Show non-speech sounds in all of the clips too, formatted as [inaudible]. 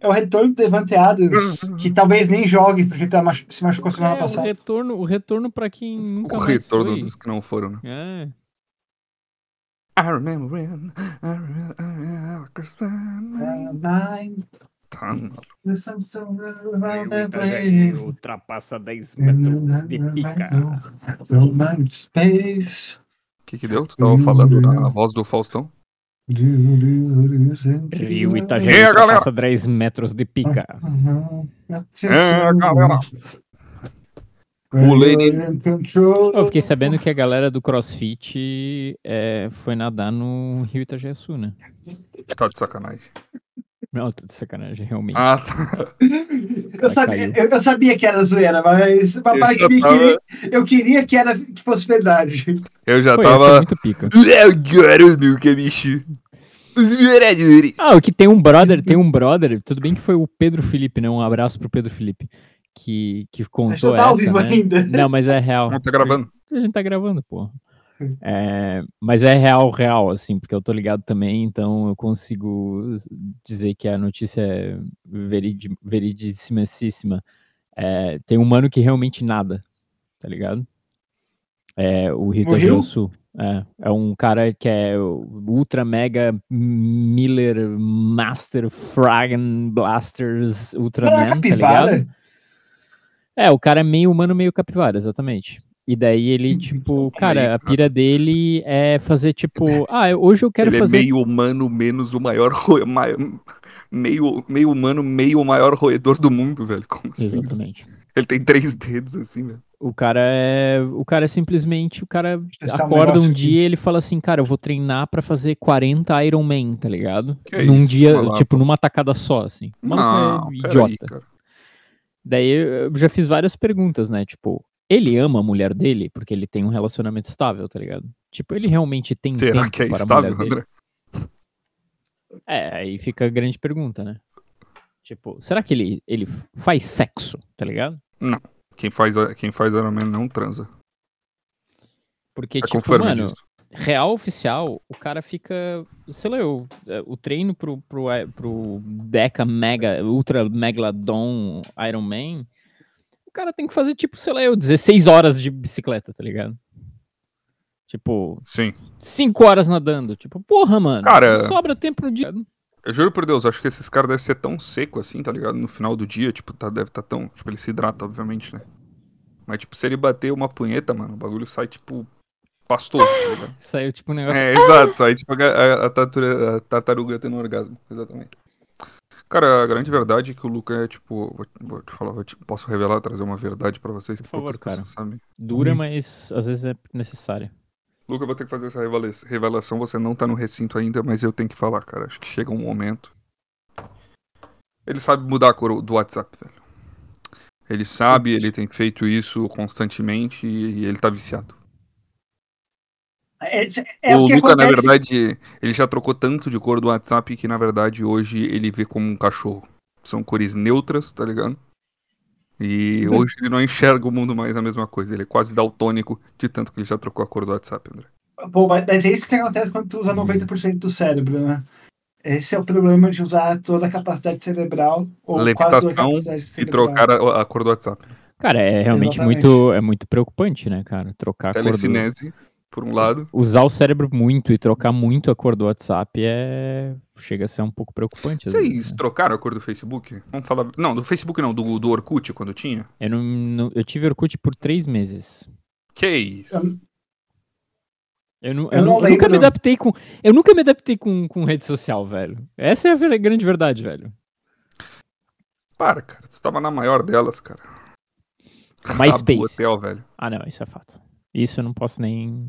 É o retorno do Devante Adams, que talvez nem jogue, porque tá machu se machucou semana É, o passada. retorno, o retorno pra quem nunca O retorno foi. dos que não foram, né? É. I remember when, I remember, I remember Christmas. Tá, ultrapassa 10 Space. O que que deu? Tu tava falando na voz do Faustão? Rio Itajaí aí, galera? ultrapassa 10 metros de pica. É, galera. O Eu fiquei sabendo que a galera do CrossFit é, foi nadar no Rio Itajaçu, né? Tá de sacanagem. Não, tô de sacanagem, realmente. Ah, tá. Eu sabia, eu, eu sabia que era zoeira, mas uma Eu parte mim tava- queria, eu queria que, era, que fosse verdade. Eu já Pô, tava. muito pica. Agora, nunca, bicho. Os vereadores. Ah, o que tem um brother, tem um brother, tudo bem que foi o Pedro Felipe, né? Um abraço pro Pedro Felipe, que, que contou tá ao essa, vivo né? ainda. Não, mas é real. Não tá gravando. A gente tá gravando, pô. É, mas é real, real, assim, porque eu tô ligado também, então eu consigo dizer que a notícia é veridi, veridissimacíssima. É, tem um mano que realmente nada, tá ligado? É, o Rita? Sul. É, é um cara que é Ultra Mega Miller Master Fragan Blasters Ultraman, tá ligado? É, o cara é meio humano, meio capivara, exatamente. E daí ele, tipo, cara, Meio a pira [laughs] dele é fazer, tipo, ah, hoje eu quero Ele fazer. é meio humano, menos o maior. [laughs] Meio, meio humano, meio o maior roedor do mundo, velho. Como assim? Exatamente. Ele tem três dedos, assim, velho. O cara é. O cara é simplesmente. O cara Esse é um acorda um negócio que- dia e ele fala assim, cara, eu vou treinar pra fazer 40 Iron Man, tá ligado? Que Num isso, dia, maluco. tipo, numa tacada só, assim. O maluco Não, é idiota. cara. Daí eu já fiz várias perguntas, né? Tipo, ele ama a mulher dele porque ele tem um relacionamento estável, tá ligado? Tipo, ele realmente tem Será tempo que é para a estável, mulher dele? André? É, aí fica a grande pergunta, né? Tipo, será que ele, ele faz sexo, tá ligado? Quem faz, quem faz Iron Man não transa. Porque, É tipo, mano, disso. real oficial, o cara fica. Sei lá, eu, é, o treino pro, pro, pro Deca Mega, Ultra Megalodon Iron Man, cara tem que fazer, tipo, sei lá, eu, 16 horas de bicicleta, tá ligado? Tipo, Sim. 5 horas nadando. Tipo, porra, mano. Cara- Sobra tempo no dia. Eu juro por Deus, acho que esses caras devem ser tão seco assim, tá ligado? No final do dia, tipo, tá, deve tá tão. Tipo, ele se hidrata, obviamente, né? Mas, tipo, se ele bater uma punheta, mano, o bagulho sai, tipo, pastoso, tá ligado? Saiu, tipo, um negócio. É, exato, sai, tipo, a, a- a tartaruga, a tartaruga tendo um orgasmo, exatamente. Cara, a grande verdade é que o Luca é, tipo, vou, vou te falar, vou te- posso revelar, trazer uma verdade pra vocês que Por favor, poucas cara. sabem. Dura, mas às vezes é necessária. Luca, eu vou ter que fazer essa revela- revelação. Você não tá no recinto ainda, mas eu tenho que falar, cara. Acho que chega um momento. Ele sabe mudar a cor do WhatsApp, velho. Ele sabe, ele tem feito isso constantemente e, e ele tá viciado. É, é o o que Luca, na acontece. verdade, ele já trocou tanto de cor do WhatsApp que, na verdade, hoje ele vê como um cachorro. São cores neutras, tá ligado? E Uhum. hoje ele não enxerga o mundo mais a mesma coisa. Ele é quase daltônico de tanto que ele já trocou a cor do WhatsApp, André. Pô, mas mas é isso que acontece quando tu usa 90% do cérebro, né? Esse é o problema de usar toda a capacidade cerebral, ou quase toda a Levitação capacidade E cerebral. trocar a, a cor do WhatsApp. Cara, é realmente Exatamente. muito, é muito preocupante, né, cara? Trocar a cor do... Por um lado. Usar o cérebro muito e trocar muito a cor do WhatsApp é... Chega a ser um pouco preocupante. Vocês vezes, né? trocaram a cor do Facebook? Vamos falar. Não, do Facebook não, do, do Orkut quando tinha. Eu, não, não- eu tive Orkut por três meses. Que isso? Eu- não, Eu eu, não eu nunca me adaptei com. Eu nunca me adaptei com, com rede social, velho. Essa é a grande verdade, velho. Para, cara. Tu tava na maior delas, cara. MySpace. hotel, velho. Ah, não, isso é fato. Isso eu não posso nem.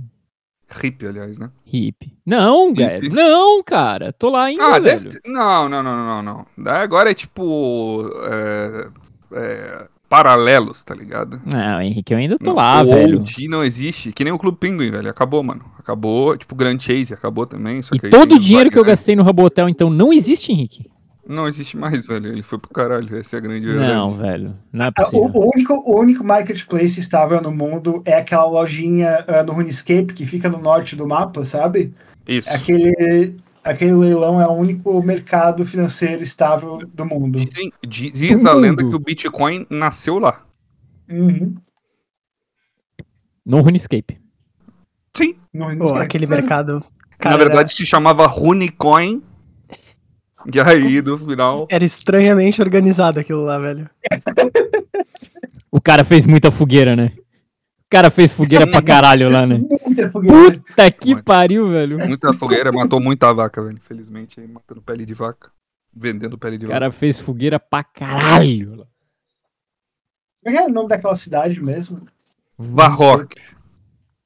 Hip, aliás, né? Hip. Não, velho. Não, cara. Tô lá ainda, Ah, velho. deve ter... Não, não, não, não, não. Daí Agora é tipo. é, é, paralelos, tá ligado? Não, Henrique, eu ainda tô Não, lá, o velho. OG não existe, que nem o Clube Pinguim, velho. Acabou, mano. Acabou, tipo, Grand Chase acabou também. E todo o dinheiro que eu Wagner. gastei no Rabotel, então, não existe, Henrique? Não existe mais, velho. Ele foi pro caralho. Essa é a grande verdade. Não, velho. Não é Ah, possível. O, único, o único marketplace estável no mundo é aquela lojinha ah, no RuneScape que fica no norte do mapa, sabe? Isso. É aquele. aquele leilão é o único mercado financeiro estável do mundo. Dizem- di- diz a mundo. lenda que o Bitcoin nasceu lá. Uhum. No RuneScape. Sim. Não Pô, esquece. aquele mercado. Na cara, verdade se chamava Runecoin. E aí, no final. Era, estranhamente organizado aquilo lá, velho. O cara fez muita fogueira, né? O cara fez fogueira pra caralho lá, né? Muita fogueira. Puta que Mano. pariu, velho. Muita fogueira, matou muita vaca, velho. Infelizmente, aí, matando pele de vaca. Vendendo pele de O vaca. cara fez fogueira pra caralho. Como é que é o nome daquela cidade mesmo? Varrock.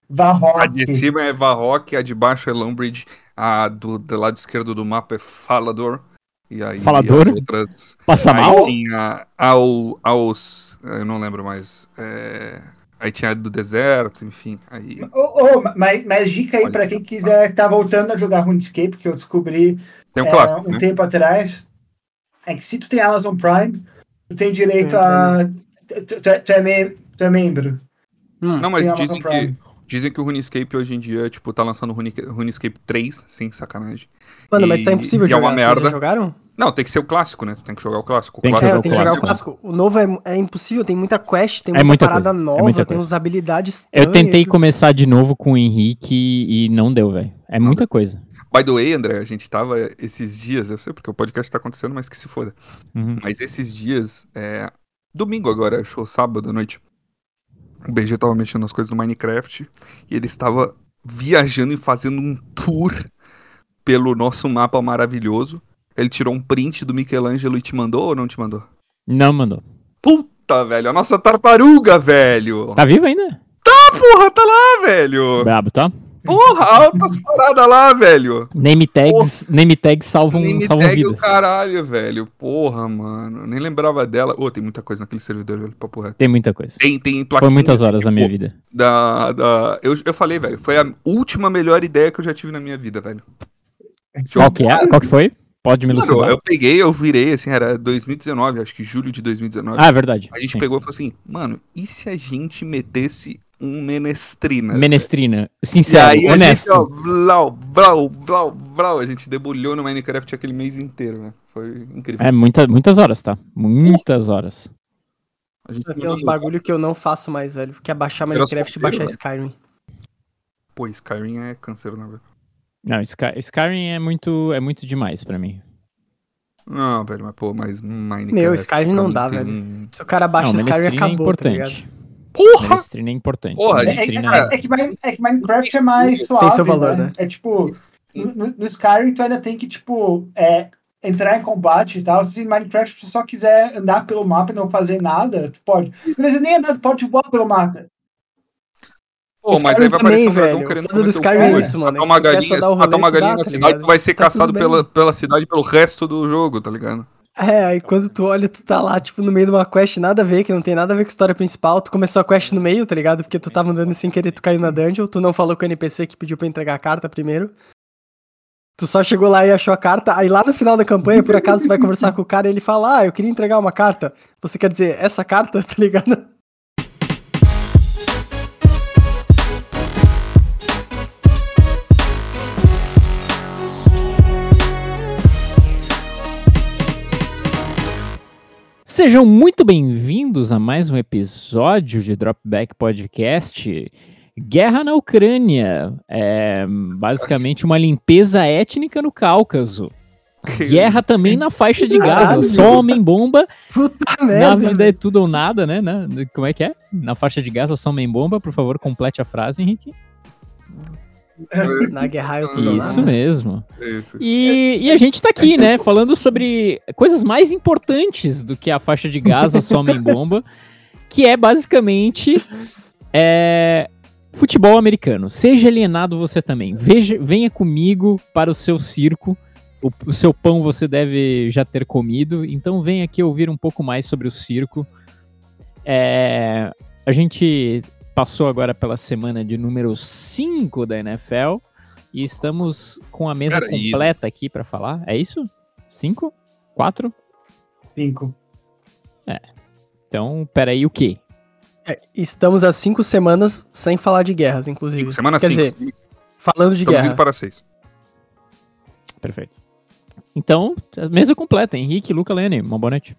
Varrock. A de cima é Varrock, a de baixo é Lumbridge, a do, do lado esquerdo do mapa é Falador. E aí Falador? as outras. Passa aí mal? tinha ao, aos. Eu não lembro mais. é, Aí tinha a do deserto, enfim. Aí. Ô, ô, mas, mas dica aí pra quem quiser tá voltando a jogar RuneScape, que eu descobri Tem um é, clássico, um né? tempo atrás. É que se tu tem Amazon Prime, tu tem direito a. Tu, tu- tu é, tu é membro. Hum. Não, mas dizem Amazon que, Prime. Dizem que o RuneScape hoje em dia, tipo, tá lançando o Rune- RuneScape 3, sem sacanagem. Mano, mas tá E- impossível e de é jogar. uma Vocês merda. já jogaram? Não, tem que ser o clássico, né? Tu tem que jogar o clássico. O Tem que clássico É, jogar tenho que jogar o clássico. O novo é, é impossível, tem muita quest, tem É muita, muita parada coisa, é nova, muita tem coisa. uns habilidades Eu tentei começar de novo com o Henrique e não deu, velho. É muita coisa. By the way, André, a gente tava esses dias, eu sei porque o podcast tá acontecendo, mas que se foda. Uhum. Mas esses dias, é, domingo agora, que sábado à noite, o BG tava mexendo nas coisas do Minecraft e ele estava viajando e fazendo um tour pelo nosso mapa maravilhoso. Ele tirou um print do Michelangelo e te mandou ou não te mandou? Não mandou. Puta, velho, a nossa tartaruga, velho! Tá vivo ainda? Porra, tá lá, velho! Brabo, tá? Porra, altas paradas lá, velho! Name tags, name tags salvam, Nem me salvam tag o vidas. caralho, velho. Porra, mano. Nem lembrava dela. Ô, tem muita coisa naquele servidor, velho. Papo reto. Tem muita coisa. Tem, tem Foi plaquinha. muitas horas da tipo, minha vida. Da, da... Eu, eu falei, velho. Foi a última melhor ideia que eu já tive na minha vida, velho. Qual que é? Qual que foi? Pode me Mano, elucidar. eu peguei, eu virei, assim, era 2019, acho que julho de 2019. Ah, é verdade. a gente Sim. pegou e falou assim, mano, e se a gente metesse um menestrina? Menestrina. E Sincero, aí a honesto. gente, ó, blau, blau, blau, blau, a gente debulhou no Minecraft aquele mês inteiro, né? Foi incrível. É muita, muitas horas, tá? Muitas horas. A gente Tem uns bagulho que eu não faço mais, velho. Que é baixar Minecraft e baixar velho. Skyrim. Pô, Skyrim é câncer, né, velho? Não, Sky- Skyrim é muito, é muito demais pra mim. Não, velho, mas pô, mas Minecraft... Meu, Skyrim não dá, tem velho. Se o cara baixa não, Skyrim, é acabou, tá ligado? importante. Porra! É importante. Porra, É, é, é, é que, é que Minecraft é mais suave. seu valor, né? né? É tipo, no, no- Skyrim tu ainda tem que, tipo, é, entrar em combate e tal. Se Minecraft tu só quiser andar pelo mapa e não fazer nada, tu pode. Não precisa nem andar, tu pode voar pelo mapa. Pô, mas aí vai também, aparecer um dragão velho. querendo comer teu Skyrim cu, é isso, mano. Matar é uma galinha, matar uma galinha na tá cidade, ligado? tu vai ser Tá caçado bem. pela, pela cidade pelo resto do jogo, tá ligado? É, aí quando tu olha, tu tá lá, tipo, no meio de uma quest nada a ver, que não tem nada a ver com a história principal. Tu começou a quest no meio, tá ligado? Porque tu tava andando sem querer, tu caiu na dungeon. Tu não falou com o NPC que pediu pra entregar a carta primeiro. Tu só chegou lá e achou a carta. Aí lá no final da campanha, por acaso, tu vai conversar com o cara e ele fala: Ah, eu queria entregar uma carta. Você quer dizer essa carta, [laughs] tá ligado? Sejam muito bem-vindos a mais um episódio de Dropback Podcast. Guerra na Ucrânia. É basicamente uma limpeza étnica no Cáucaso. Guerra também na faixa de Gaza. Só homem-bomba. Puta Na merda. vida é tudo ou nada, né? Na- Como é que é? Na faixa de Gaza, só homem-bomba. Por favor, complete a frase, Henrique. Na guerra eu tudo Isso nada. mesmo. Isso. E, e a gente tá aqui, né, falando sobre coisas mais importantes do que a faixa de Gaza, só homem-bomba, [laughs] que é basicamente é, futebol americano. Seja alienado você também. Veja, venha comigo para o seu circo. O, o seu pão você deve já ter comido. Então venha aqui ouvir um pouco mais sobre o circo. É, a gente passou agora pela semana de número 5 da NFL. E estamos com a mesa Peraí. completa aqui para falar. É isso? Cinco? Quatro? Cinco. Então, peraí, o quê? É, estamos há cinco semanas sem falar de guerras, inclusive. Cinco, semana Quer 5. dizer, falando de Estamos guerra. indo para 6. Perfeito. Então, a mesa completa. Henrique, Luca, Lene. Uma boa noite.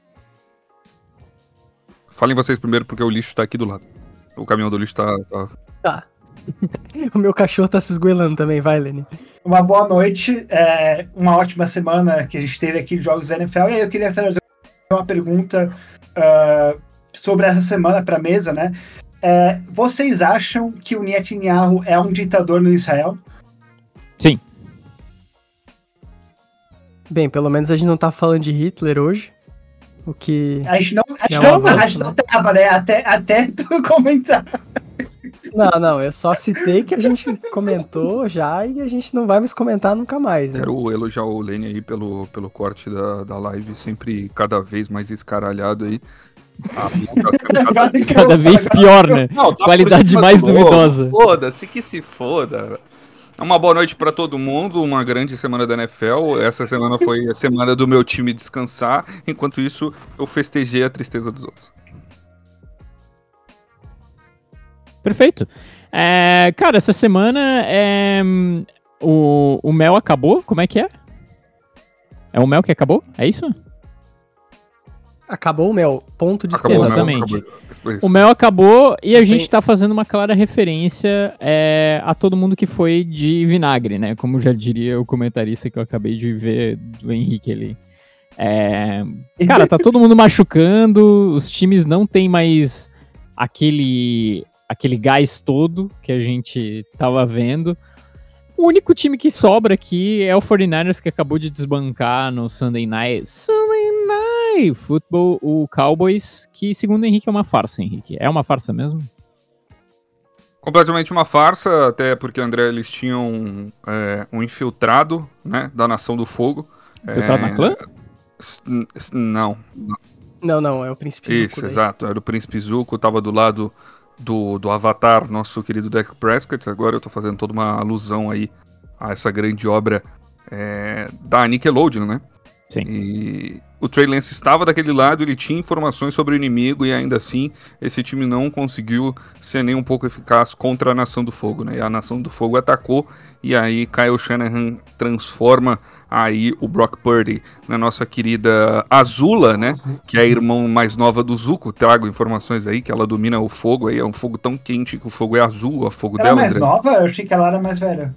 Falem vocês primeiro, porque o lixo tá aqui do lado. O caminhão do lixo tá. tá- Tá. [laughs] o meu cachorro tá se esgoelando também, vai, Lenny. Uma boa noite, é, uma ótima semana que a gente teve aqui de jogos da NFL. E aí eu queria trazer uma pergunta ah, sobre essa semana para a mesa, né? É, vocês acham que o Netanyahu é um ditador no Israel? Sim. Bem, pelo menos a gente não tá falando de Hitler hoje. O que. A gente não, a gente É um não, avanço, a gente não né? tava, né? Até, até [laughs] tu comentar. Não, não, eu só citei que a gente comentou já e a gente não vai mais comentar nunca mais, né? Quero elogiar o Lenny aí pelo, pelo corte da, da live, sempre cada vez mais escaralhado aí. Tá cada vez- Cada vez pior, né? Não, tá Qualidade mais do duvidosa. Foda-se que se foda. Uma boa noite pra todo mundo, uma grande semana da NFL. Essa semana foi a semana do meu time descansar. Enquanto isso, eu festejei a tristeza dos outros. Perfeito. É, cara, essa semana é, o, o mel acabou? Como é que é? É o mel que acabou? É isso? Acabou o mel. Ponto de Acabou? Exatamente. Acabou. O mel acabou e a gente tá fazendo uma clara referência é, a todo mundo que foi de vinagre, né? Como já diria o comentarista que eu acabei de ver do Henrique ali. É, cara, tá todo mundo machucando, os times não tem mais aquele aquele gás todo que a gente tava vendo. O único time que sobra aqui é o 49ers que acabou de desbancar no Sunday Night. Sunday Football, o Cowboys, que segundo o Henrique é uma farsa, Henrique. É uma farsa mesmo? Completamente uma farsa, até porque, André, eles tinham é, um infiltrado né, da Nação do Fogo. Infiltrado É, na clã? Não, Não, não, é o príncipe Zuko Isso, daí. exato. Era o Príncipe Zuko, tava do lado do, do Avatar, nosso querido Dak Prescott. Agora eu tô fazendo toda uma alusão aí a essa grande obra é, da Nickelodeon, né? Sim. E o Trey Lance estava daquele lado, ele tinha informações sobre o inimigo e ainda assim esse time não conseguiu ser nem um pouco eficaz contra a Nação do Fogo, né? E a Nação do Fogo atacou e aí Kyle Shanahan transforma aí o Brock Purdy na nossa querida Azula, né? Que é a irmã mais nova do Zuko. Trago informações aí que ela domina o fogo aí, é um fogo tão quente que o fogo é azul, o fogo Ela é dela. mais André. nova? Eu achei que ela era mais velha.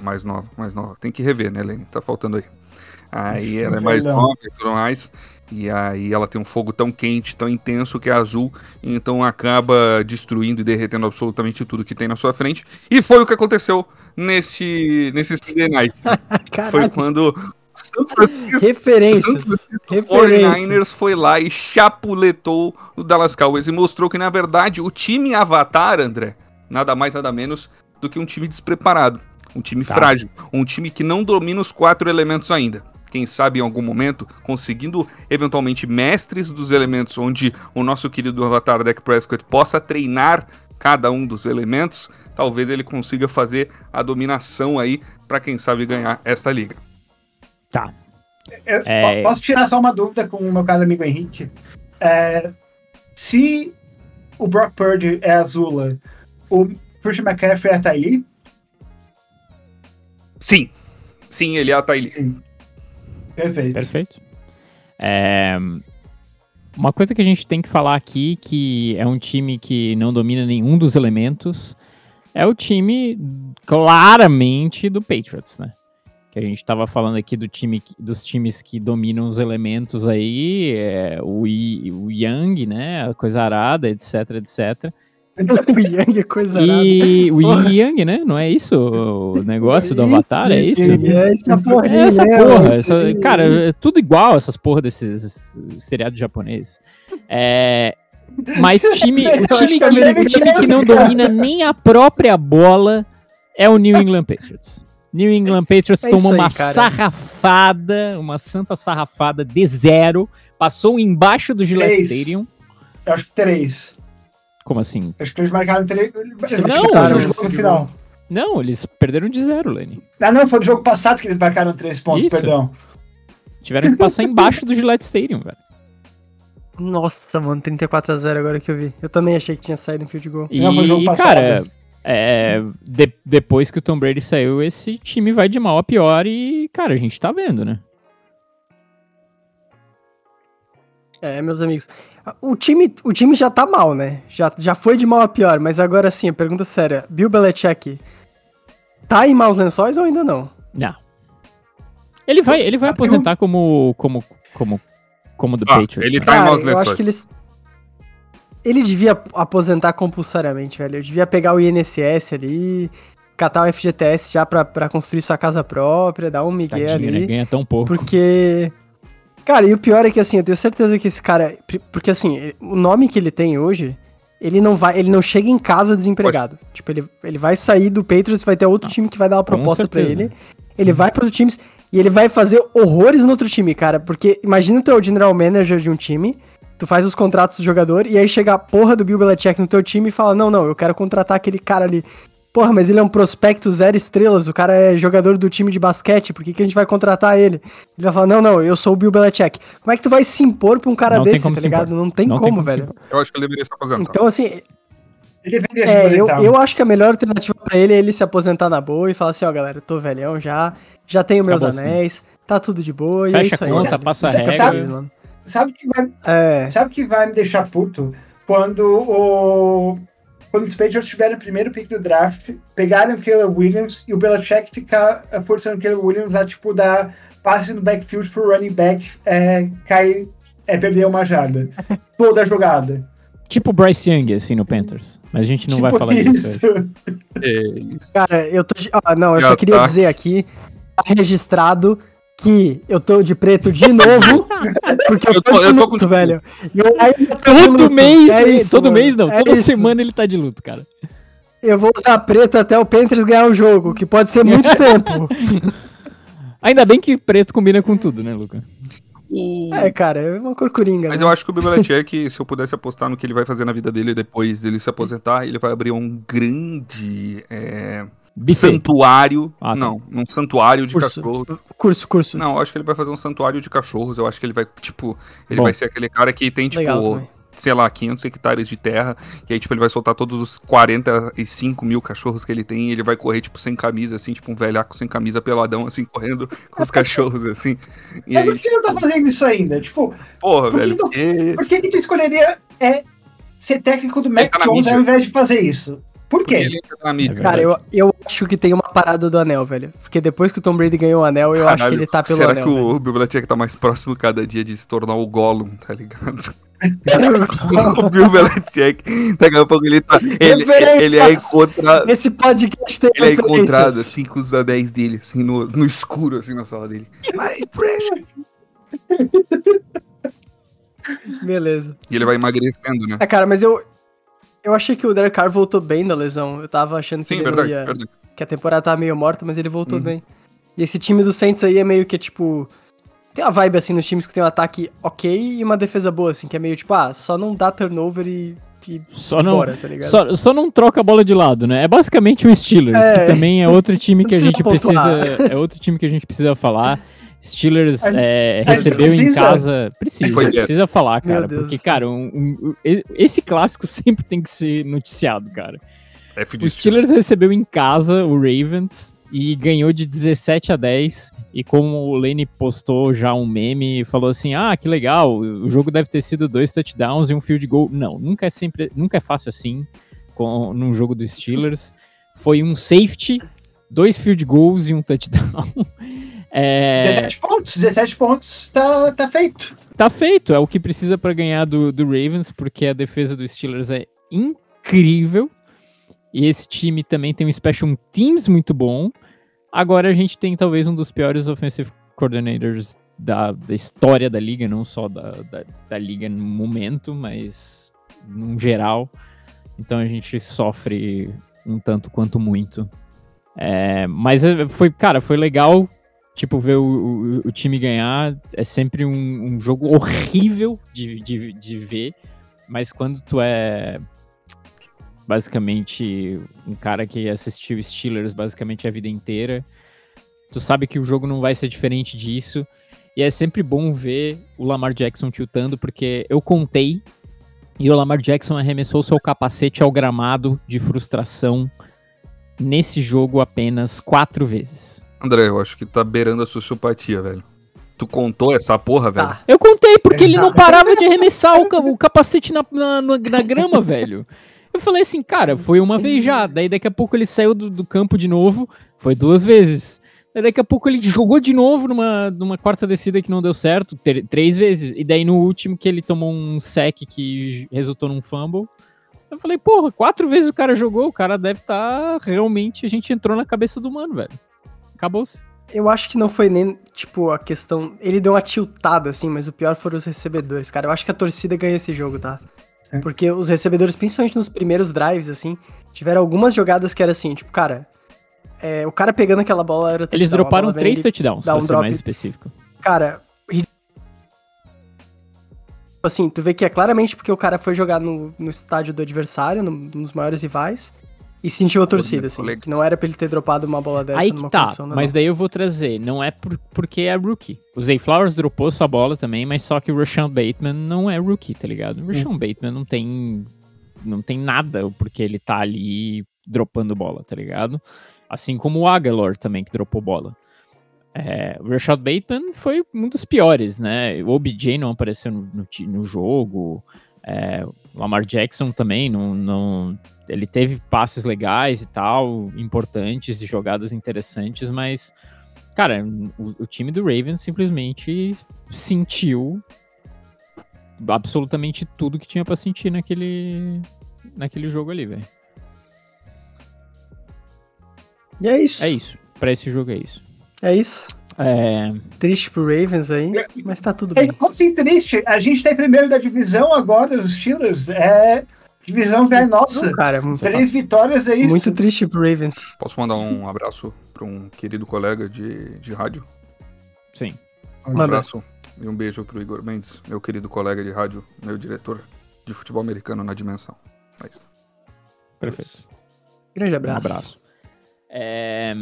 Mais nova, mais nova. Tem que rever, né, Lenny? Tá faltando aí. Aí ela é mais nova e tudo mais. E aí ela tem um fogo tão quente, tão intenso que é azul, então acaba destruindo e derretendo absolutamente tudo que tem na sua frente. E foi o que aconteceu nesse, nesse Sunday Night. [laughs] Foi quando Francisco San. Francisco Referências. 49ers foi lá e chapuletou o Dallas Cowboys e mostrou que, na verdade, o time Avatar, André, nada mais, nada menos do que um time despreparado, um time Tá. frágil, um time que não domina os quatro elementos ainda. Quem sabe em algum momento, conseguindo eventualmente mestres dos elementos, onde o nosso querido Avatar Dak Prescott possa treinar cada um dos elementos, talvez ele consiga fazer a dominação aí para quem sabe ganhar essa liga. Tá. Eu- É. po- Posso tirar só uma dúvida com o meu caro amigo Henrique? É, se o Brock Purdy é Azula, o Christian McCaffrey é a Tylee? Sim, sim, ele é a Tylee. Perfeito. Perfeito. É, Uma coisa que a gente tem que falar aqui, que é um time que não domina nenhum dos elementos, é o time claramente do Patriots, né? Que a gente estava falando aqui do time, dos times que dominam os elementos aí, é, o, I- o Young, né? A coisa arada, etc, etc. [laughs] o Yang é coisa. E o. Yin Yang, né? Não é isso o negócio do Avatar? É isso? É essa porra. É essa porra, essa- cara, é tudo igual essas porra desses seriados japoneses. É, mas [laughs] time, o time, que é que, o time que não domina nem a própria bola é o New England Patriots. New England Patriots É tomou aí, uma cara. sarrafada, uma santa sarrafada de zero, passou embaixo do Gillette Três. Stadium. Eu acho que três. Como assim? Acho que eles marcaram três. Eles Não, marcaram eles- no final. Não, eles perderam de zero, Lenny. Ah, não, foi no jogo passado que eles marcaram três pontos, Isso. perdão. Tiveram que passar embaixo do Gillette Stadium, velho. Nossa, mano, 34 a 0 agora que eu vi. Eu também achei que tinha saído um field goal. E, Não, foi jogo passado. cara, é, de- depois que o Tom Brady saiu, esse time vai de mal a pior e, cara, a gente tá vendo, né? É, meus amigos. O time, o time já tá mal, né? Já, já foi de mal a pior, mas agora sim, a pergunta séria. Bill Belichick tá em maus lençóis ou ainda não? Não. Ele vai, ele vai A aposentar como, como, como, como do Ah, Patriots. ele né? tá em maus eu acho lençóis. que ele... Ele devia aposentar compulsoriamente, velho. Eu devia pegar o INSS ali, catar o FGTS já pra, pra construir sua casa própria, dar um migué Tadinho, né? ali. Ganha tão pouco. Porque. Cara, e o pior é que assim, eu tenho certeza que esse cara. Porque assim, o nome que ele tem hoje, ele não vai. Ele não chega em casa desempregado. Tipo, ele, ele vai sair do Patriots, vai ter outro time que vai dar uma proposta pra certeza. ele. Ele vai para outros times e ele vai fazer horrores no outro time, cara. Porque imagina tu é o general manager de um time. Tu faz os contratos do jogador e aí chega a porra do Bill Belichick no teu time e fala: Não, não, eu quero contratar aquele cara ali. Porra, mas ele é um prospecto zero estrelas, o cara é jogador do time de basquete, por que, que a gente vai contratar ele? Ele vai falar: Não, não, eu sou o Bill Belichick. Como é que tu vai se impor pra um cara Não tem desse, como tá se ligado? Não tem Não como, tem como se velho. Eu acho que ele deveria se aposentar. Então, assim, Ele deveria se é, eu, aposentar. eu acho que a melhor alternativa pra ele é ele se aposentar na boa e falar assim, ó, galera, eu tô velhão já, já tenho meus Acabou assim. anéis, tá tudo de boa, e Fecha é isso a aí. conta, passa a regra. Sabe o que vai, É, sabe o que vai me deixar puto? Quando o. Quando os Patriots tiveram o primeiro pick do draft, pegaram o Caleb Williams e o Belichick ficar forçando o Caleb Williams a, tipo, dar passe no backfield pro running back é, cair, é, perder uma jarda. [laughs] Toda a jogada. Tipo o Bryce Young, assim, no Panthers. Mas a gente não vai Tipo falar disso. hoje. É isso. cara, eu tô. Ah, não, eu só queria dizer aqui, tá registrado que eu tô de preto de novo, [laughs] porque eu Eu tô, tô- de eu tô luto, velho. Eu tô Todo luto. mês, É isso, todo mano. mês não, É toda isso. semana ele tá de luto, cara. Eu vou usar preto até o Panthers ganhar o jogo, que pode ser muito [laughs] tempo. Ainda bem que preto combina com tudo, né, Luca? O- É, cara, é uma cor coringa. Mas né? eu acho que o Belichick, [laughs] se eu pudesse apostar no que ele vai fazer na vida dele depois dele se aposentar, ele vai abrir um grande é, Buffet. santuário. Ah, tá. Não, um santuário de Curso. cachorros. Curso, curso. Não, eu acho que ele vai fazer um santuário de cachorros. Eu acho que ele vai, tipo, ele Bom. vai ser aquele cara que tem, tipo, Legal sei lá, 500 hectares de terra. E aí, tipo, ele vai soltar todos os 45 mil cachorros que ele tem. E ele vai correr, tipo, sem camisa, assim, tipo, um velhaco sem camisa, peladão, assim, correndo com os cachorros, assim. E Mas aí, por que não tá fazendo isso ainda? Tipo, porra, por que velho. não- porque- por que, que tu escolheria é, ser técnico do Mac tá Jones ao invés de fazer isso? Por porque quê? mídia. É Cara, eu, eu acho que tem uma parada do anel, velho. Porque depois que o Tom Brady ganhou o anel, eu acho que Caralho, ele tá pelo será anel. que velho. o Bill Belichick tá mais próximo cada dia de se tornar o Gollum, tá ligado? [laughs] o Bill Belichick, daqui a pouco ele tá. Ele, ele é encontrado. Esse podcast tem Ele é encontrado assim com os anéis dele, assim, no, no escuro, assim, na sala dele. My precious. [laughs] Beleza. E ele vai emagrecendo, né? É, cara, mas eu. Eu achei que o Derek Carr voltou bem da lesão. Eu tava achando que Sim, ele verdade, ia. verdade. Que a temporada tava meio morta, mas ele voltou Uhum. bem. E esse time do Saints aí é meio que tipo. Tem uma vibe assim nos times que tem um ataque ok e uma defesa boa, assim, que é meio tipo, ah, só não dá turnover e. e Só não, bora, tá ligado? só, só não troca a bola de lado, né? É basicamente o Steelers, É. que também é outro [laughs] time que a gente pontuar. precisa. É outro time que a gente precisa falar. [laughs] Steelers é, recebeu em precisa? casa. Precisa, precisa falar, cara. Porque, cara, um- um- esse clássico [laughs] sempre tem que ser noticiado, cara. F O Steelers recebeu em casa o Ravens e ganhou de 17 a 10. E como o Lane postou já um meme e falou assim: Ah, que legal, o jogo deve ter sido dois touchdowns e um field goal. Não, nunca é sempre, nunca é fácil assim com, num jogo do Steelers. Foi um safety, dois field goals e um touchdown. [laughs] É, 17 pontos, 17 pontos, tá, tá feito. tá feito, é o que precisa pra ganhar do, do Ravens, porque a defesa do Steelers é incrível. E esse time também tem um special teams muito bom. Agora a gente tem talvez um dos piores offensive coordinators da, da história da liga, não só da, da, da liga no momento, mas num geral. Então a gente sofre um tanto quanto muito. É, mas é, foi, cara, foi legal tipo, ver o, o, o time ganhar é sempre um, um jogo horrível de, de, de ver, mas quando tu é basicamente um cara que assistiu Steelers basicamente a vida inteira, tu sabe que o jogo não vai ser diferente disso, e é sempre bom ver o Lamar Jackson tiltando, porque eu contei, e o Lamar Jackson arremessou seu capacete ao gramado de frustração nesse jogo apenas quatro vezes. André, eu acho que tá beirando a sociopatia, velho. Tu contou essa porra, velho? Tá. Eu contei porque ele não parava de arremessar o, ca- o capacete na, na, na- na grama, [laughs] velho. Eu falei assim, cara, foi uma vez já. Daí daqui a pouco ele saiu do, do campo de novo, foi duas vezes. Daí daqui a pouco ele jogou de novo numa, numa quarta descida que não deu certo, ter- três vezes. E daí no último que ele tomou um sec que resultou num fumble. Eu falei, porra, quatro vezes o cara jogou, o cara deve estar realmente. A gente entrou na cabeça do mano, velho. Acabou-se. Eu acho que não foi nem, tipo, a questão. Ele deu uma tiltada, assim, mas o pior foram os recebedores, cara. Eu acho que a torcida ganha esse jogo, tá? Sim. Porque os recebedores, principalmente nos primeiros drives, assim, tiveram algumas jogadas que era assim, tipo, cara. é, o cara pegando aquela bola era Eles touchdown, droparam três touchdowns, pra um ser drop. mais específico. Cara, ri- assim, tu vê que é claramente porque o cara foi jogar no, no estádio do adversário, no- nos maiores rivais, e sentiu a torcida, assim, que não era pra ele ter dropado uma bola dessa Aí que numa tá, mas daí eu vou trazer, não é por, porque é rookie. O Zay Flowers dropou sua bola também, mas só que o Rashawn Bateman não é rookie, tá ligado? O Rashawn Bateman não tem não tem nada porque ele tá ali dropando bola, tá ligado? Assim como o Aguilar também que dropou bola. É, o Rashad Bateman foi um dos piores, né? O OBJ não apareceu no, no no jogo. É, o Lamar Jackson também não, não. Ele teve passes legais e tal, importantes e jogadas interessantes, mas, cara, o, o time do Ravens simplesmente sentiu absolutamente tudo que tinha pra sentir naquele, naquele jogo ali, velho. E é isso. É isso. Pra esse jogo é isso. É isso. É, Triste pro Ravens aí, mas tá tudo É, bem. como assim, triste? A gente tá em primeiro da divisão agora, os Steelers. É. Divisão velha nossa. Não, cara, Três vitórias é isso. muito triste pro Ravens. Posso mandar um abraço pra um querido colega de, de rádio? sim. Um Manda. abraço e um beijo pro Igor Mendes, meu querido colega de rádio, meu diretor de futebol americano na dimensão. É isso. Perfeito. Grande Um abraço. abraço. É,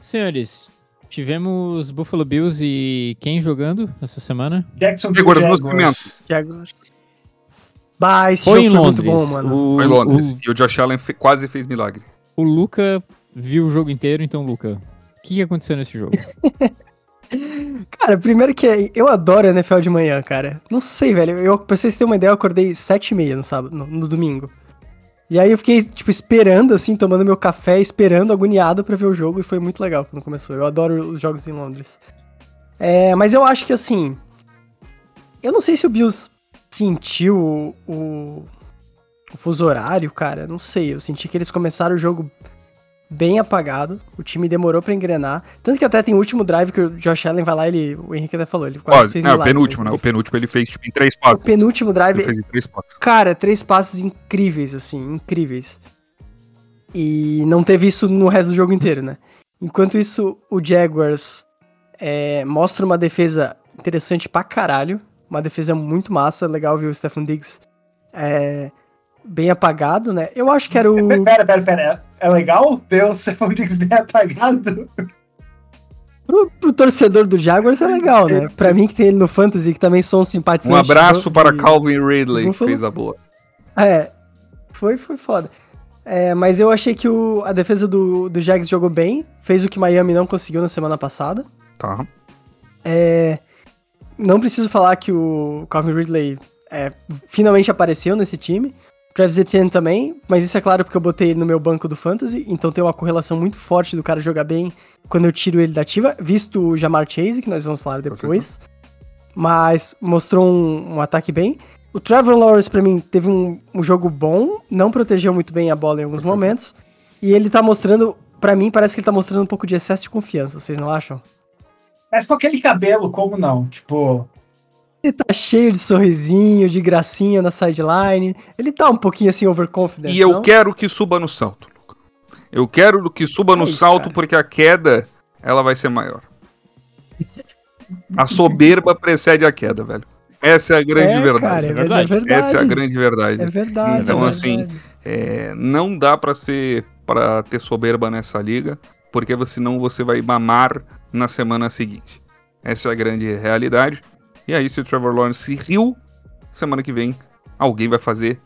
Senhores, tivemos Buffalo Bills e quem jogando essa semana? Jackson Jaguars. Jaguars. Bah, esse Foi em jogo foi muito Londres. bom, mano. O, Foi em Londres. O, E o Josh Allen fe- quase fez milagre. o Luca viu o jogo inteiro, então, Luca, o que, que aconteceu nesse jogo? [laughs] Cara, primeiro que eu adoro NFL de manhã, cara. Não sei, velho. Eu, pra vocês terem uma ideia, eu acordei sete e meia no sábado, no, no domingo. E aí eu fiquei, tipo, esperando, assim, tomando meu café, esperando, agoniado pra ver o jogo, e foi muito legal quando começou. Eu adoro os jogos em Londres. É, mas eu acho que, assim... Eu não sei se o Bills sentiu o, o, o fuso horário, cara. Não sei. Eu senti que eles começaram o jogo bem apagado. O time demorou pra engrenar. Tanto que até tem o último drive que o Josh Allen vai lá, ele, o Henrique até falou, ele Quase. fez É, o penúltimo, né? Ele O penúltimo ele fez tipo em três o passos. penúltimo drive, Ele fez em três passos. cara, três passes incríveis, assim, incríveis. E não teve isso no resto do jogo inteiro, né? Enquanto isso, o Jaguars é, mostra uma defesa interessante pra caralho. Uma defesa muito massa, legal ver o Stephen Diggs é, bem apagado, né? Eu acho que era o. Pera, pera, pera. É legal ver o Stephon Diggs bem apagado? Pro, pro torcedor do Jaguars é legal, né? Pra mim que tem ele no Fantasy, que também sou um simpatizante. Um abraço para de- Calvin Ridley, que fez a boa. É, foi, foi foda. É, mas eu achei que o, a defesa do, do Jags jogou bem, fez o que Miami não conseguiu na semana passada. Tá. É, não preciso falar que o Calvin Ridley é, finalmente apareceu nesse time. Travis Etienne também, mas isso é claro porque eu botei ele no meu banco do Fantasy, então tem uma correlação muito forte do cara jogar bem quando eu tiro ele da ativa, visto o Jamar Chase, que nós vamos falar depois. Mas mostrou um, um ataque bem. O Trevor Lawrence, pra mim, teve um, um jogo bom, não protegeu muito bem a bola em alguns Perfeito. momentos. E ele tá mostrando, pra mim, parece que ele tá mostrando um pouco de excesso de confiança, vocês não acham? Mas com aquele cabelo, como não? Tipo, Ele tá cheio de sorrisinho, de gracinha na sideline. Ele tá um pouquinho assim overconfident. E eu não? quero que suba no salto, Luca. Eu quero que suba no É isso, salto cara. porque a queda ela vai ser maior. A soberba [laughs] precede a queda, velho. Essa é a grande é, verdade. Cara, é mas verdade. é verdade. Essa é a grande verdade. É verdade. Então, é assim. É, não dá pra ser para ter soberba nessa liga, porque senão você vai mamar na semana seguinte. Essa é a grande realidade. E aí, se o Trevor Lawrence riu, semana que vem alguém vai fazer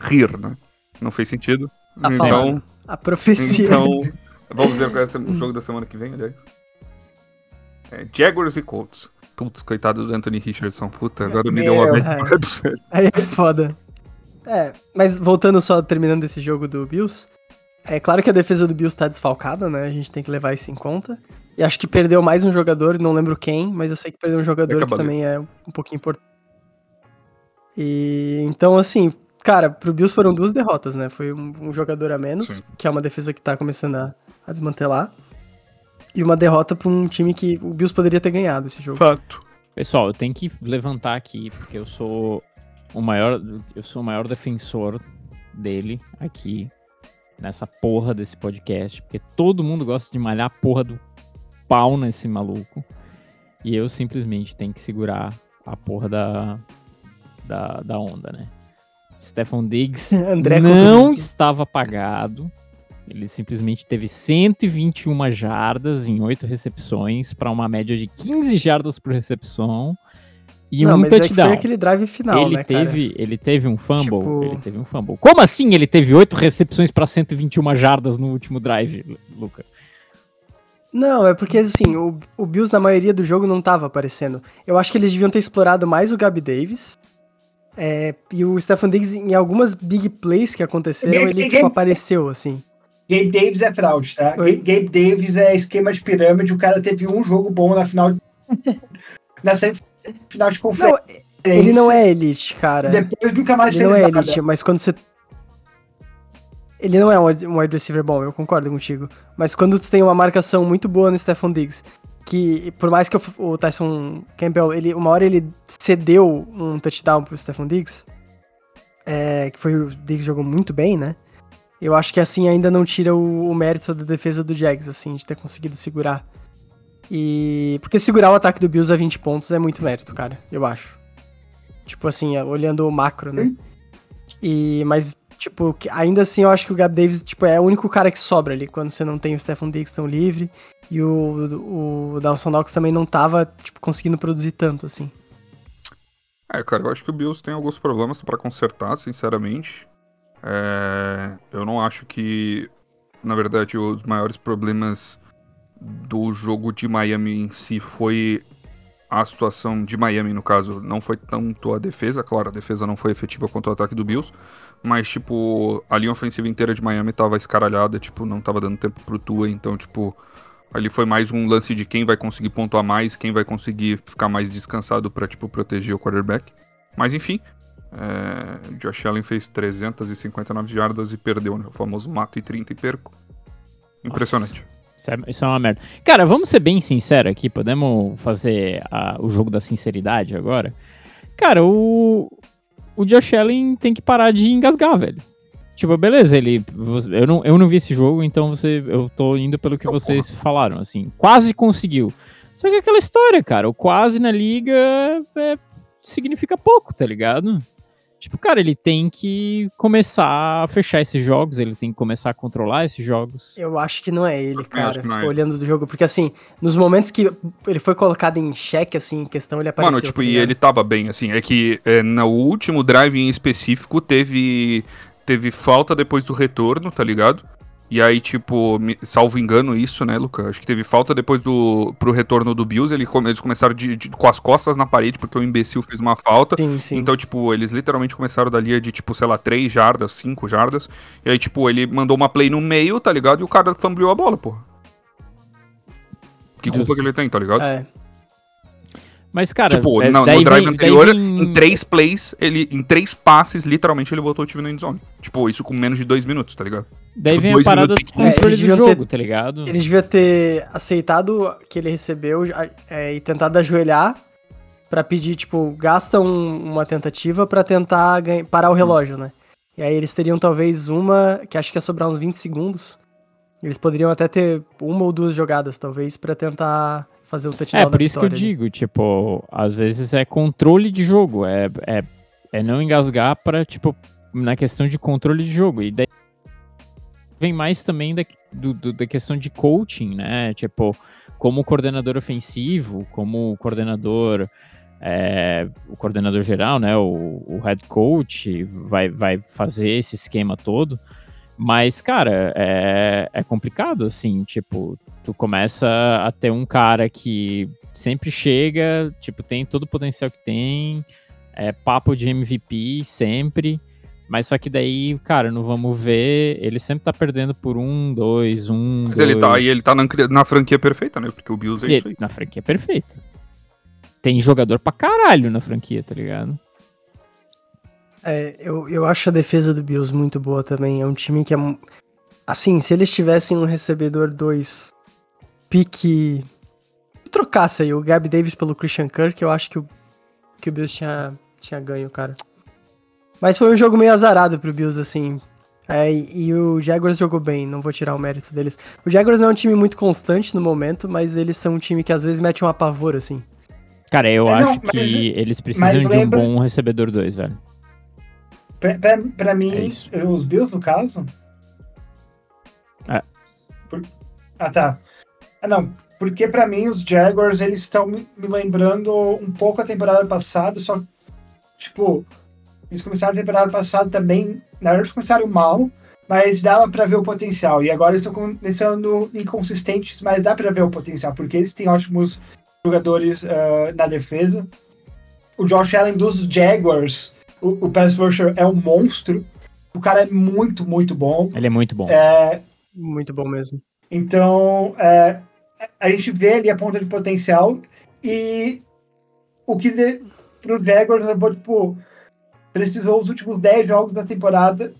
rir, né? Não fez sentido, Tá então. A profecia. então, [laughs] vamos ver qual é o jogo da semana que vem, aliás. É, Jaguars e Colts. Putz, coitado do Anthony Richardson. Puta, agora me deu uma Meu, velho. Aí é foda. É, mas voltando só, terminando esse jogo do Bills, é claro que a defesa do Bills tá desfalcada, né? A gente tem que levar isso em conta. E acho que perdeu mais um jogador, não lembro quem, mas eu sei que perdeu um jogador que Cabaleiro. também é um pouquinho importante. E então, assim, cara, pro Bills foram duas derrotas, né? Foi um, um jogador a menos, Sim. que é uma defesa que tá começando a, a desmantelar. E uma derrota pra um time que o Bills poderia ter ganhado esse jogo. Fato. Pessoal, eu tenho que levantar aqui, porque eu sou o maior, eu sou o maior defensor dele aqui nessa porra desse podcast, porque todo mundo gosta de malhar a porra do pau nesse maluco. E eu simplesmente tenho que segurar a porra da, da, da onda, né? Stefan Diggs [laughs] André não estava apagado. Ele simplesmente teve 121 jardas em 8 recepções para uma média de 15 jardas por recepção e não, um mas é que touchdown. foi aquele drive final, ele né, cara? teve, ele teve um fumble, Tipo- ele teve um fumble. Como assim ele teve 8 recepções para 121 jardas no último drive, Lu- Luca? Não, é porque assim, o, o Bills na maioria do jogo não tava aparecendo. Eu acho que eles deviam ter explorado mais o Gabi Davis. É, e o Stefan Diggs, em algumas big plays que aconteceram, ele tipo, apareceu, assim. Gabe Davis é fraude, tá? Oi? Ga- Gabe Davis é esquema de pirâmide. O cara teve um jogo bom na final. [laughs] na semifinal de conferência. Não, ele não é elite, cara. Depois nunca mais Ele fez não é nada. elite, mas quando você. Ele não é um wide- receiver bom, eu concordo contigo. Mas quando tu tem uma marcação muito boa no Stephon Diggs, que por mais que o, o Tyson Campbell, ele, uma hora ele cedeu um touchdown pro Stephon Diggs, é, que foi o Diggs jogou muito bem, né? Eu acho que assim ainda não tira o, o mérito da defesa do Jags, assim, de ter conseguido segurar. E. Porque segurar o ataque do Bills a 20 pontos é muito mérito, cara, eu acho. Tipo assim, olhando o macro, né? E, mas, tipo, que- ainda assim eu acho que o Gab Davis, tipo, é o único cara que sobra ali, quando você não tem o Stephen Diggs tão livre. E o, o Dawson Knox também não tava, tipo, conseguindo produzir tanto, assim. É, cara, eu acho que o Bills tem alguns problemas pra consertar, sinceramente. É, eu não acho que, na verdade, os maiores problemas do jogo de Miami em si foi a situação de Miami, no caso, não foi tanto a defesa, claro, a defesa não foi efetiva contra o ataque do Bills, mas, tipo, a linha ofensiva inteira de Miami tava escaralhada, tipo, não tava dando tempo pro Tua, então, tipo, ali foi mais um lance de quem vai conseguir pontuar mais, quem vai conseguir ficar mais descansado pra, tipo, proteger o quarterback. Mas, enfim, é, Josh Allen fez 359 jardas e perdeu, né? O famoso mato e 30 e perco. Impressionante. É, isso é uma merda. Cara, vamos ser bem sinceros aqui, podemos fazer a- o jogo da sinceridade agora? Cara, o, o Josh Allen tem que parar de engasgar, velho. Tipo, beleza, ele. Eu não, eu não vi esse jogo, então você, eu tô indo pelo que Então, vocês falaram, assim. Quase conseguiu. Só que é aquela história, cara, o quase na liga é, significa pouco, tá ligado? Tipo, cara, ele tem que começar a fechar esses jogos, ele tem que começar a controlar esses jogos. Eu acho que não é ele, cara, é olhando do jogo. Porque, assim, nos momentos que ele foi colocado em xeque, assim, em questão, ele apareceu. Mano, tipo, tá e ele tava bem, assim. É que é, no último drive em específico teve, teve falta depois do retorno, tá ligado? E aí, tipo, salvo engano isso, né, Luca? Acho que teve falta depois do pro retorno do Bills. Ele, eles começaram de- de- com as costas na parede, porque o imbecil fez uma falta. Sim, sim. Então, tipo, eles literalmente começaram dali de, tipo, sei lá, 3 jardas, 5 jardas. E aí, tipo, ele mandou uma play no meio, tá ligado? E o cara fumbleou a bola, porra. Que culpa Justo. que ele tem, tá ligado? É. Mas, cara, tipo, é, no, no drive vem- anterior, vem- em três plays, ele, em três passes, literalmente, ele botou o time no endzone. Tipo, isso com menos de dois minutos, tá ligado? Daí tipo, vem a dois parada do controle É, eles do jogo, ter- tá ligado? Ele devia ter aceitado que ele recebeu é, e tentado ajoelhar pra pedir, tipo, gasta um- uma tentativa pra tentar ganha- parar o relógio, né? E aí eles teriam talvez uma, que acho que ia sobrar uns 20 segundos. Eles poderiam até ter uma ou duas jogadas, talvez, pra tentar fazer o touchdown É, por isso que eu ali. digo, tipo, às vezes é controle de jogo, é, é, é não engasgar pra, tipo, na questão de controle de jogo. E daí vem mais também da, do- do- da questão de coaching, né? Tipo, como coordenador ofensivo, como coordenador, é, o coordenador geral, né? O, o head coach vai, vai fazer esse esquema todo. Mas, cara, é, é complicado, assim, tipo, tu começa a ter um cara que sempre chega, tipo, tem todo o potencial que tem, é papo de MVP sempre, mas só que daí, cara, não vamos ver, ele sempre tá perdendo por um, dois, um, Mas dois. ele tá, e ele tá na, na franquia perfeita, né? Porque o Bills é isso aí. Na franquia perfeita. Tem jogador pra caralho na franquia, tá ligado? É, eu, eu acho a defesa do Bills muito boa também. É um time que é. Assim, se eles tivessem um recebedor 2 pique. Trocasse aí o Gabi Davis pelo Christian Kirk, eu acho que o, que o Bills tinha, tinha ganho, cara. Mas foi um jogo meio azarado pro Bills, assim. É, e, e o Jaguars jogou bem, não vou tirar o mérito deles. O Jaguars não é um time muito constante no momento, mas eles são um time que às vezes mete um apavor, assim. Cara, eu É, acho não, mas- que eles precisam de lembra- um bom recebedor 2, velho. Pra, pra, pra mim, É os Bills, no caso. É. Por- Ah, tá. Ah, não. Porque pra mim, os Jaguars, eles estão me lembrando um pouco a temporada passada, só tipo, eles começaram a temporada passada também, na verdade, eles começaram mal, mas dava pra ver o potencial. E agora eles estão começando inconsistentes, mas dá pra ver o potencial, porque eles têm ótimos jogadores ah, na defesa. O Josh Allen dos Jaguars, o, o pass rusher é um monstro. O cara é muito, muito bom. Ele é muito bom. É, Muito bom mesmo. então, é, a gente vê ali a ponta de potencial e o que de, pro Jaguars levou, tipo, precisou os últimos 10 jogos da temporada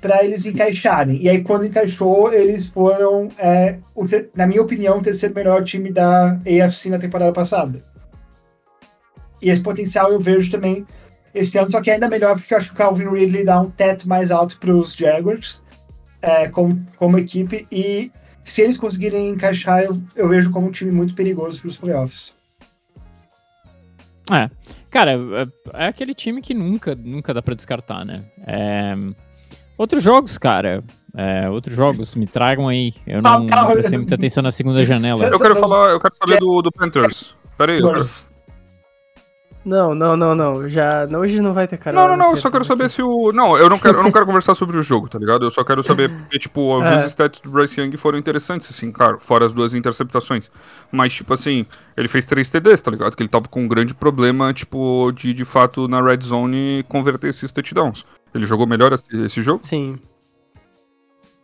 para eles encaixarem. E aí, quando encaixou, eles foram, é, o na minha opinião, o terceiro melhor time da AFC na temporada passada. E esse potencial eu vejo também esse ano, só que ainda melhor, porque eu acho que o Calvin Ridley dá um teto mais alto para os Jaguars é, como, como equipe. E se eles conseguirem encaixar, eu, eu vejo como um time muito perigoso para os playoffs. É. Cara, é, é aquele time que nunca, nunca dá pra descartar, né? É, Outros jogos, cara. É, outros jogos, me tragam aí. Eu não, Ah, não prestei muita [laughs] atenção na segunda janela. Eu quero falar, eu quero saber do, do Panthers. Pera aí, eu quero... Não, não, não, não. Já, hoje não vai ter cara. Não, não, não, eu só quero saber se o. Não, eu não quero, eu não quero conversar sobre o jogo, tá ligado? Eu só quero saber, porque, tipo, É. os stats do Bryce Young foram interessantes, assim, claro, fora as duas interceptações. Mas, tipo assim, ele fez três TDs, tá ligado? Que ele tava com um grande problema, tipo, de de fato na red zone converter esses touchdowns. Ele jogou melhor esse, jogo? Sim.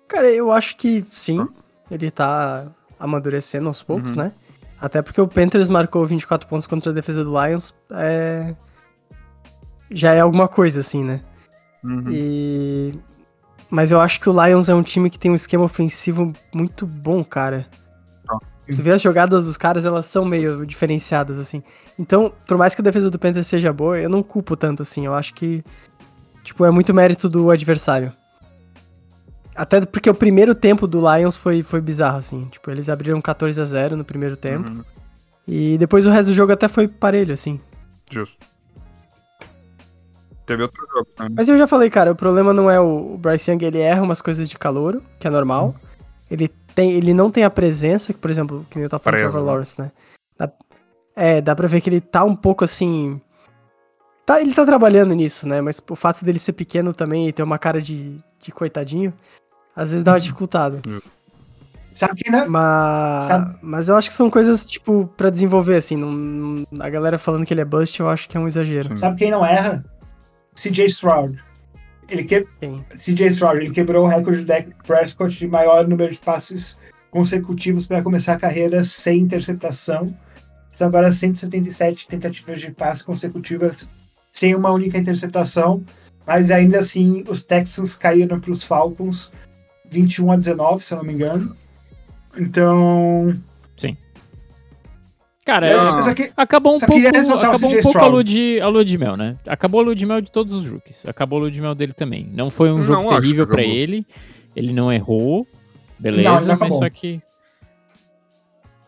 Cara, eu acho que sim. Ele tá amadurecendo aos poucos, Uhum. né? Até porque o Panthers marcou 24 pontos contra a defesa do Lions. É... Já é alguma coisa, assim, né? Uhum. E... Mas eu acho que o Lions é um time que tem um esquema ofensivo muito bom, cara. Tu vê as jogadas dos caras, elas são meio diferenciadas, assim. Então, por mais que a defesa do Panthers seja boa, eu não culpo tanto, assim. Eu acho que, tipo, é muito mérito do adversário. Até porque o primeiro tempo do Lions foi, foi bizarro, assim. Tipo, eles abriram 14 a 0 no primeiro tempo. Uhum. E depois o resto do jogo até foi parelho, assim. Justo. Teve outro jogo, né? Mas eu já falei, cara, o problema não é o, o Bryce Young, ele erra umas coisas de calor, que é normal. Ele, tem, ele não tem a presença, que, por exemplo, que nem eu tava falando do Presa. Trevor Lawrence, né? Dá- é, dá pra ver que ele tá um pouco assim. Tá, ele tá trabalhando nisso, né? Mas o fato dele ser pequeno também e ter uma cara de, de coitadinho, às vezes dá uma dificultada. Sabe quem não, Mas, Sabe- mas eu acho que são coisas, tipo, pra desenvolver, assim. não- a galera falando que ele é bust, eu acho que é um exagero. Sim. sabe quem não erra? CJ Stroud. Ele que... CJ Stroud, ele quebrou o recorde do Dak Prescott de maior número de passes consecutivos para começar a carreira sem interceptação. São agora 177 tentativas de passe consecutivas sem uma única interceptação. Mas ainda assim, os Texans caíram para os Falcons 21 a 19, se eu não me engano. Então. Cara, eu é- só que- acabou um pouco, acabou um pouco a lua, de, a lua de mel, né? Acabou a lua de mel de todos os rookies. Acabou a lua de mel dele também. Não foi um Não jogo terrível pra acabou. ele. Ele não errou. Beleza, Não, não mas só que.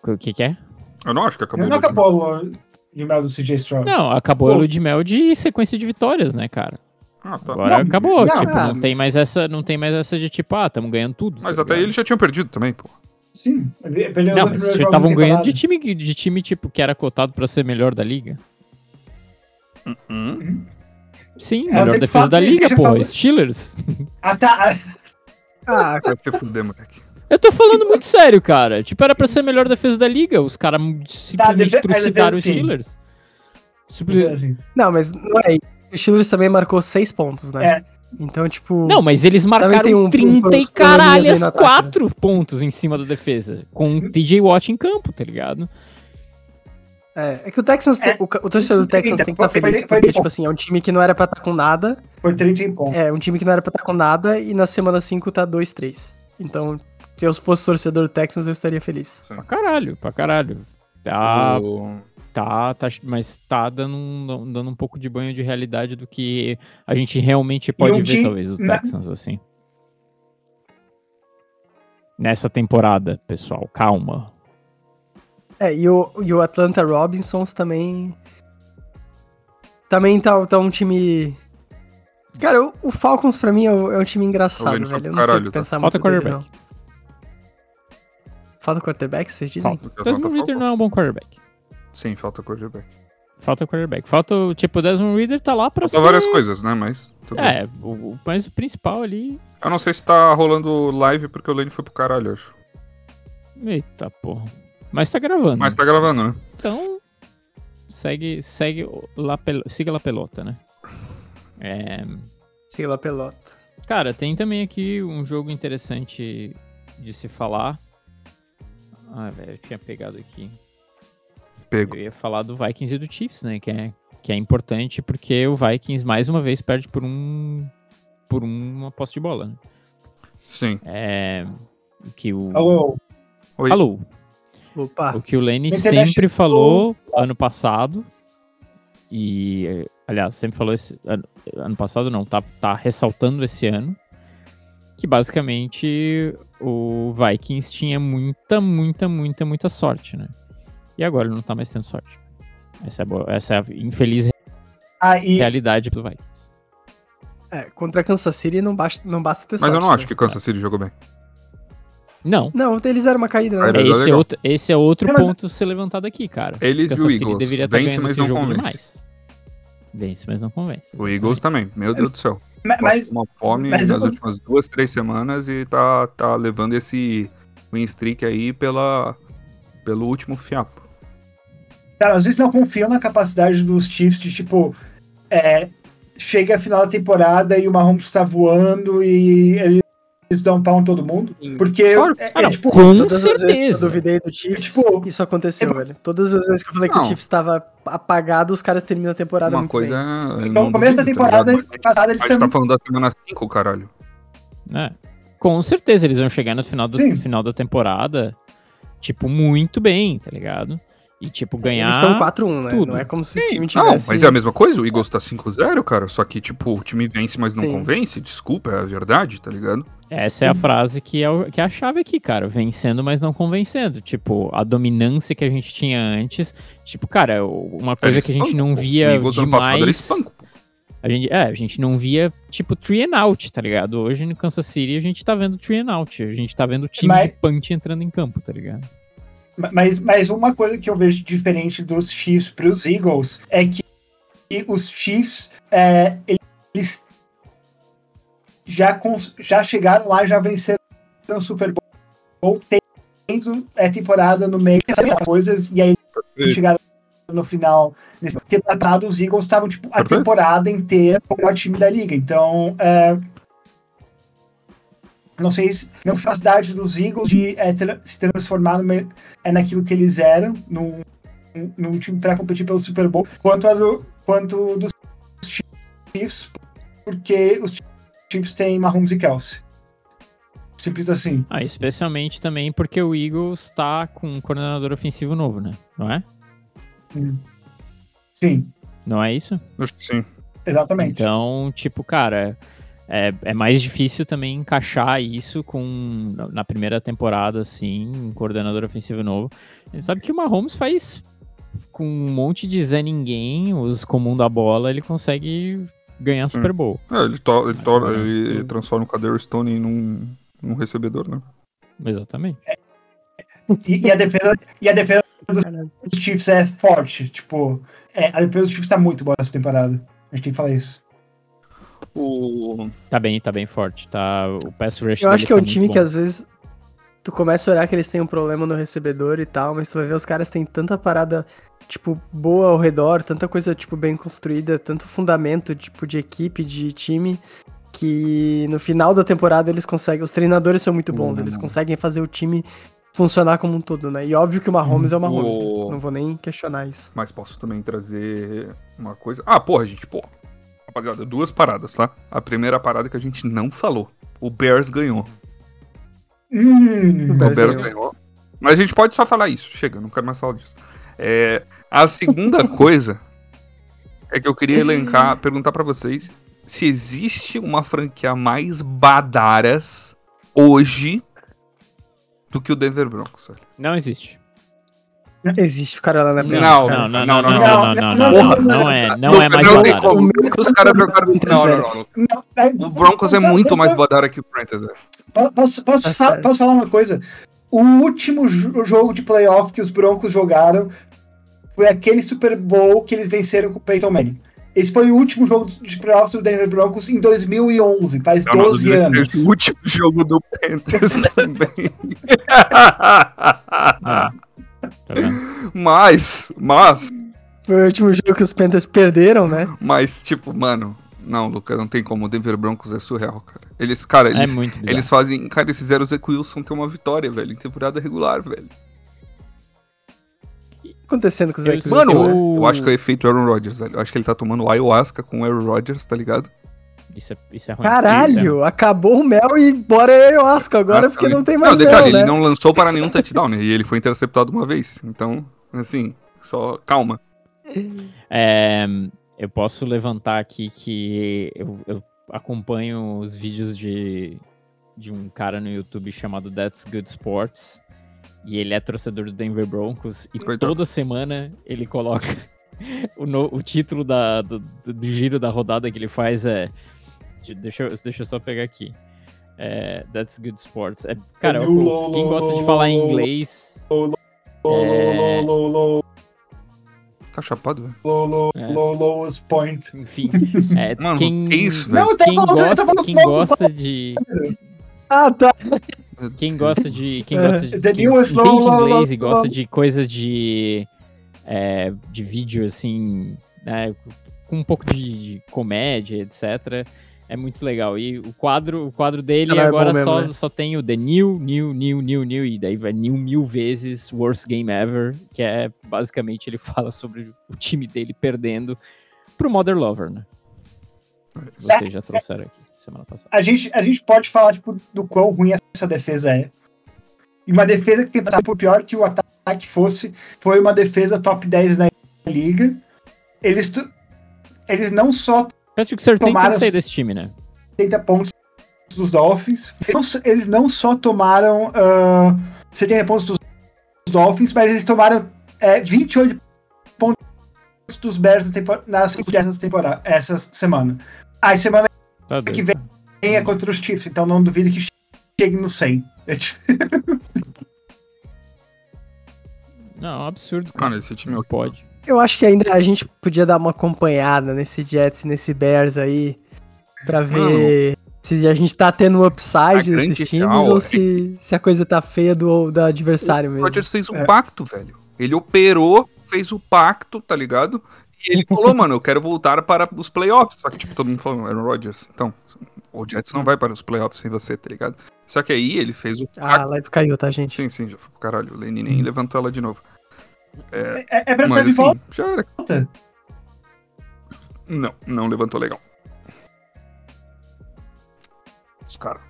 O que, que é? Eu não acho que acabou. não acabou a lua de mel do CJ Stroud. Não, acabou a Pô. lua de mel de sequência de vitórias, né, cara? Ah, tá. Agora Não, acabou. não, tipo, ah, não tem mas- mais essa, não tem mais essa de tipo, ah, estamos ganhando tudo. Mas tá até eles já tinham perdido também, pô. Sim, perdeu os Não, mas estavam ganhando de time, de time, tipo, que era cotado pra ser melhor da liga. Uhum. Sim, É, melhor defesa falo da isso, liga, falo- Steelers. Ah, tá. [laughs] Ah, Vai se fuder, moleque. Eu tô falando muito sério, cara. Tipo, era pra ser a melhor defesa da liga. Os caras simplesmente defe- a trucidaram os. Steelers. Assim. não, mas não é. O Steelers também marcou seis pontos, né? É. Então, tipo. Não, mas eles marcaram tem um- 30 uns e no ataque, né? 4 pontos em cima da defesa. Com o TJ Watt em campo, tá ligado? É, é que o Texans, tem- É. o, ca- o torcedor do Texans tem que estar Foi- foi- feliz, foi- foi porque, bom. tipo assim, é um time que não era pra estar com nada. Por 30 em ponto. É, um time que não era pra estar com nada e na semana 5 tá 2-3. Então, se eu fosse torcedor do Texans, eu estaria feliz. Pra caralho, pra caralho. Tá, O- tá, tá, mas tá dando um, dando um pouco de banho de realidade do que a gente realmente pode um ver, time- talvez, do na- Texans, assim. Nessa temporada, pessoal, calma. É, e o, e o Atlanta Robinsons também. Também tá, tá um time. Cara, o, o Falcons pra mim é, o- é um time O engraçado, velho. Eu não sei o que tá? pensar Falta muito dele, quarterback. não. Falta quarterback, vocês dizem? Falta. Desmond Falcons. não é um bom quarterback. Sim, falta quarterback. Falta quarterback. Falta, o tipo, o Desmond Reader tá lá pra Falta ser... várias coisas, né? Mas. Tudo bem. É, o, mas o principal ali... Eu não sei se tá rolando live porque o Lane foi pro caralho, eu acho. Eita, porra. Mas tá gravando. Mas tá gravando, né? Então, segue, segue lá, pel- siga lá pelota, né? É, Sei lá, pelota. cara, tem também aqui um jogo interessante de se falar. Ah, velho, eu tinha pegado aqui. Pego. Eu ia falar do Vikings e do Chiefs, né? Que é, que é importante porque o Vikings mais uma vez perde por um por uma posse de bola. Né? Sim. É, o que o Alô, Oi. Alô, Opa. o que o Lenny sempre estou- falou ano passado e aliás sempre falou esse ano, ano passado não tá tá ressaltando esse ano que basicamente o Vikings tinha muita muita muita muita sorte, né? E agora ele não tá mais tendo sorte. Essa é a, boa- essa é a infeliz ah, e realidade do Vikings. É, contra Kansas City não basta, não basta ter Mas sorte. eu não acho né? que Kansas City jogou bem. Não. Não, eles eram uma caída, né? Esse é, outro, esse é outro É, mas- ponto a ser levantado aqui, cara. Eles Kansas e o City Eagles. deveria estar Vence, mas não convence. demais. Vence, mas não convence. O Eagles também. Meu Deus do céu. ma- mas Passou uma fome mas nas eu- últimas duas, três semanas e tá, tá levando esse win streak aí pela, pelo último fiapo. Cara, às vezes não confio na capacidade dos Chiefs de, tipo, é, chega a final da temporada e o Mahomes tá voando e eles dão pau em todo mundo. Porque Claro. é, Ah, é, tipo, com Todas as vezes que eu certeza. duvidei do Chiefs, Tipo, isso aconteceu, é- velho. Todas as vezes que eu falei que Não. o Chiefs tava apagado, os caras terminam a temporada Uma muito coisa bem. eu Então, no começo da tá temporada? Mas passada A eles gente tá falando da semana 5, caralho. É. Com certeza eles vão chegar no final, do, Sim. final da temporada, tipo, muito bem, tá ligado? E, tipo, ganhar. Eles estão 4-1, né? tudo. Não é como se o Sim, time Não, tivesse... mas é a mesma coisa. O Eagles tá 5-0, cara. Só que, tipo, o time vence, mas não Sim. convence. Desculpa, é a verdade, tá ligado? Essa é a frase que é, o- que é a chave aqui, cara. Vencendo, mas não convencendo. Tipo, a dominância que a gente tinha antes. Tipo, cara, o- uma coisa que a gente não via O Eagles ano passado demais. espancam. pô. A gente, é, a gente não via, tipo, three and out, tá ligado? Hoje no Kansas City a gente tá vendo three and out. A gente tá vendo o time Mas- de punch entrando em campo, tá ligado? Mas, mas uma coisa que eu vejo diferente dos Chiefs para os Eagles é que os Chiefs é, eles já, já chegaram lá, já venceram o Super Bowl, tendo é, temporada no meio, coisas, e aí eles chegaram no final. Nesse temporada, os Eagles estavam tipo, a Perfeito. temporada inteira com o maior time da liga. Então, é, não sei se não foi a capacidade dos Eagles de é, tra- se transformar no, é, naquilo que eles eram, num, num time para competir pelo Super Bowl, quanto a do, quanto dos Chiefs, porque os Chiefs têm Mahomes e Kelsey. Simples assim. Ah, especialmente também porque o Eagles tá com um coordenador ofensivo novo, né? Não é? Sim, Não é isso? Acho que sim. exatamente. Então, tipo, cara, é, é mais difícil também encaixar isso com na- primeira temporada, assim, um coordenador ofensivo novo. A gente sabe que o Mahomes faz com um monte de Zé Ninguém, os comum da bola, ele consegue ganhar Super Bowl. É, ele, to, ele, to, É, ele tudo. transforma o Kader Stone num, num recebedor, né? Exatamente. E, e a defesa, e a defesa dos Chiefs é forte. Tipo, é, a defesa dos Chiefs tá muito boa essa temporada. A gente tem que falar isso. O... Tá bem, tá bem forte. Tá, o pass rush Eu acho que é tá um time bom. que às vezes tu começa a olhar que eles têm um problema no recebedor e tal, mas tu vai ver os caras têm tanta parada, tipo, boa ao redor, tanta coisa, tipo, bem construída, tanto fundamento, tipo, de equipe, de time, que no final da temporada eles conseguem, os treinadores são muito bons, Hum. eles conseguem fazer o time funcionar como um todo, né? E óbvio que o Mahomes é o Mahomes, O- né? não vou nem questionar isso. Mas posso também trazer uma coisa. Ah, porra, gente, pô. Rapaziada, duas paradas, tá? A primeira parada que a gente não falou. O Bears ganhou. Hum, O O Bears Bears ganhou. ganhou. Mas a gente pode só falar isso. Chega, não quero mais falar disso. É, a segunda [laughs] coisa é que eu queria elencar, perguntar pra vocês se existe uma franquia mais badaras hoje do que o Denver Broncos. Não existe. Existe o cara lá na Bélgica. Não, não, não, não, não, não, não, não, é, Porra, não é, não é mais badara. Os caras trocaram. Não, não, não. O Broncos é muito mais badara que o Panthers. Posso, posso, é. posso falar uma coisa? O último jogo de playoff que os Broncos jogaram foi aquele Super Bowl que eles venceram com o Peyton Manning. Esse foi o último jogo de playoff do Denver Broncos em 2011, faz não, 12 anos. O último [laughs] jogo do Panthers [laughs] também. [laughs] Tá mas, mas, Foi o último jogo que os Panthers perderam, né? mas, tipo, mano, não, Lucas, não tem como. O Denver Broncos é surreal, cara. Eles, cara, É eles, muito bizarro. eles fazem. Cara, eles fizeram o Zach Wilson ter uma vitória, velho, em temporada regular, velho. O que tá acontecendo com os Eu- Lakers? Mano, Eu- eu acho que é o efeito Aaron Rodgers, velho. Eu acho que ele tá tomando ayahuasca com o Aaron Rodgers, tá ligado? Isso é, isso é ruim. Caralho, acabou o mel e bora ayahuasca agora, Ah, porque ele- não tem mais Não, detalhe, mel, né? ele não lançou para nenhum touchdown, né? E ele foi interceptado uma vez. Então, assim, só calma. É, eu posso levantar aqui que eu, eu acompanho os vídeos de, de um cara no YouTube chamado That's Good Sports. E ele é torcedor do Denver Broncos. E Coitado. toda semana ele coloca. [laughs] O, no- o título da, do, do- do giro da rodada que ele faz é. De- Deixa eu, deixa eu só pegar aqui. É, That's Good Sports. É, cara, lu, quem gosta de falar em inglês. É. Tá chapado, velho. É. low, lowest point. Enfim. [laughs] É, [laughs] Mano, quem, que isso, velho? Não, tá quem falando, eu tô gosta, falando quem gosta de. Ah, tá. Quem gosta de. Quem É. gosta de. The Quem entende inglês e gosta de coisa de. é, de vídeo, assim. Né, com um pouco de, de comédia, etc. É muito legal. E o quadro, o quadro dele Ela é agora bom mesmo, só, né? só tem o The New, New, New, New, New. E daí vai New mil vezes, Worst Game Ever. Que é basicamente ele [laughs] fala sobre o time dele perdendo pro Mother Lover, né? Vocês já trouxeram aqui semana passada. A gente, a gente pode falar tipo, do quão ruim essa defesa é. E uma defesa que tem passado por pior que o ataque fosse, foi uma defesa top 10 da liga. Eles, tu- eles não só Patrick tem Tomaram- que sair desse time, né? 70 pontos dos Dolphins, eles não, só- eles não só tomaram ah, 70 pontos dos Dolphins, mas eles tomaram é, 28 pontos dos Bears na nas temporada, essa semana. Aí semana Tá que vem é contra os Chiefs, então não duvido que chegue no 100. [laughs] Não, é um absurdo. Mano, esse time é Não pode. Eu acho que ainda a gente podia dar uma acompanhada nesse Jets, nesse Bears aí, pra ver se a gente tá tendo um A upside nesses times real ou é- se, se a coisa tá feia do, do adversário O mesmo. Rodgers fez um É. pacto, velho. Ele operou, fez o pacto, tá ligado? E ele falou, mano, eu quero voltar para os playoffs. Só que, tipo, todo mundo falou, Aaron Rodgers. Então, o Jets não vai para os playoffs sem você, tá ligado? Só que aí ele fez o Ah, lá do caiu, tá, gente? Sim, sim, já foi pro caralho. O Lenny nem levantou ela de novo. É, é pra Mas estar de assim, já era. volta. Não, não levantou legal. Os caras.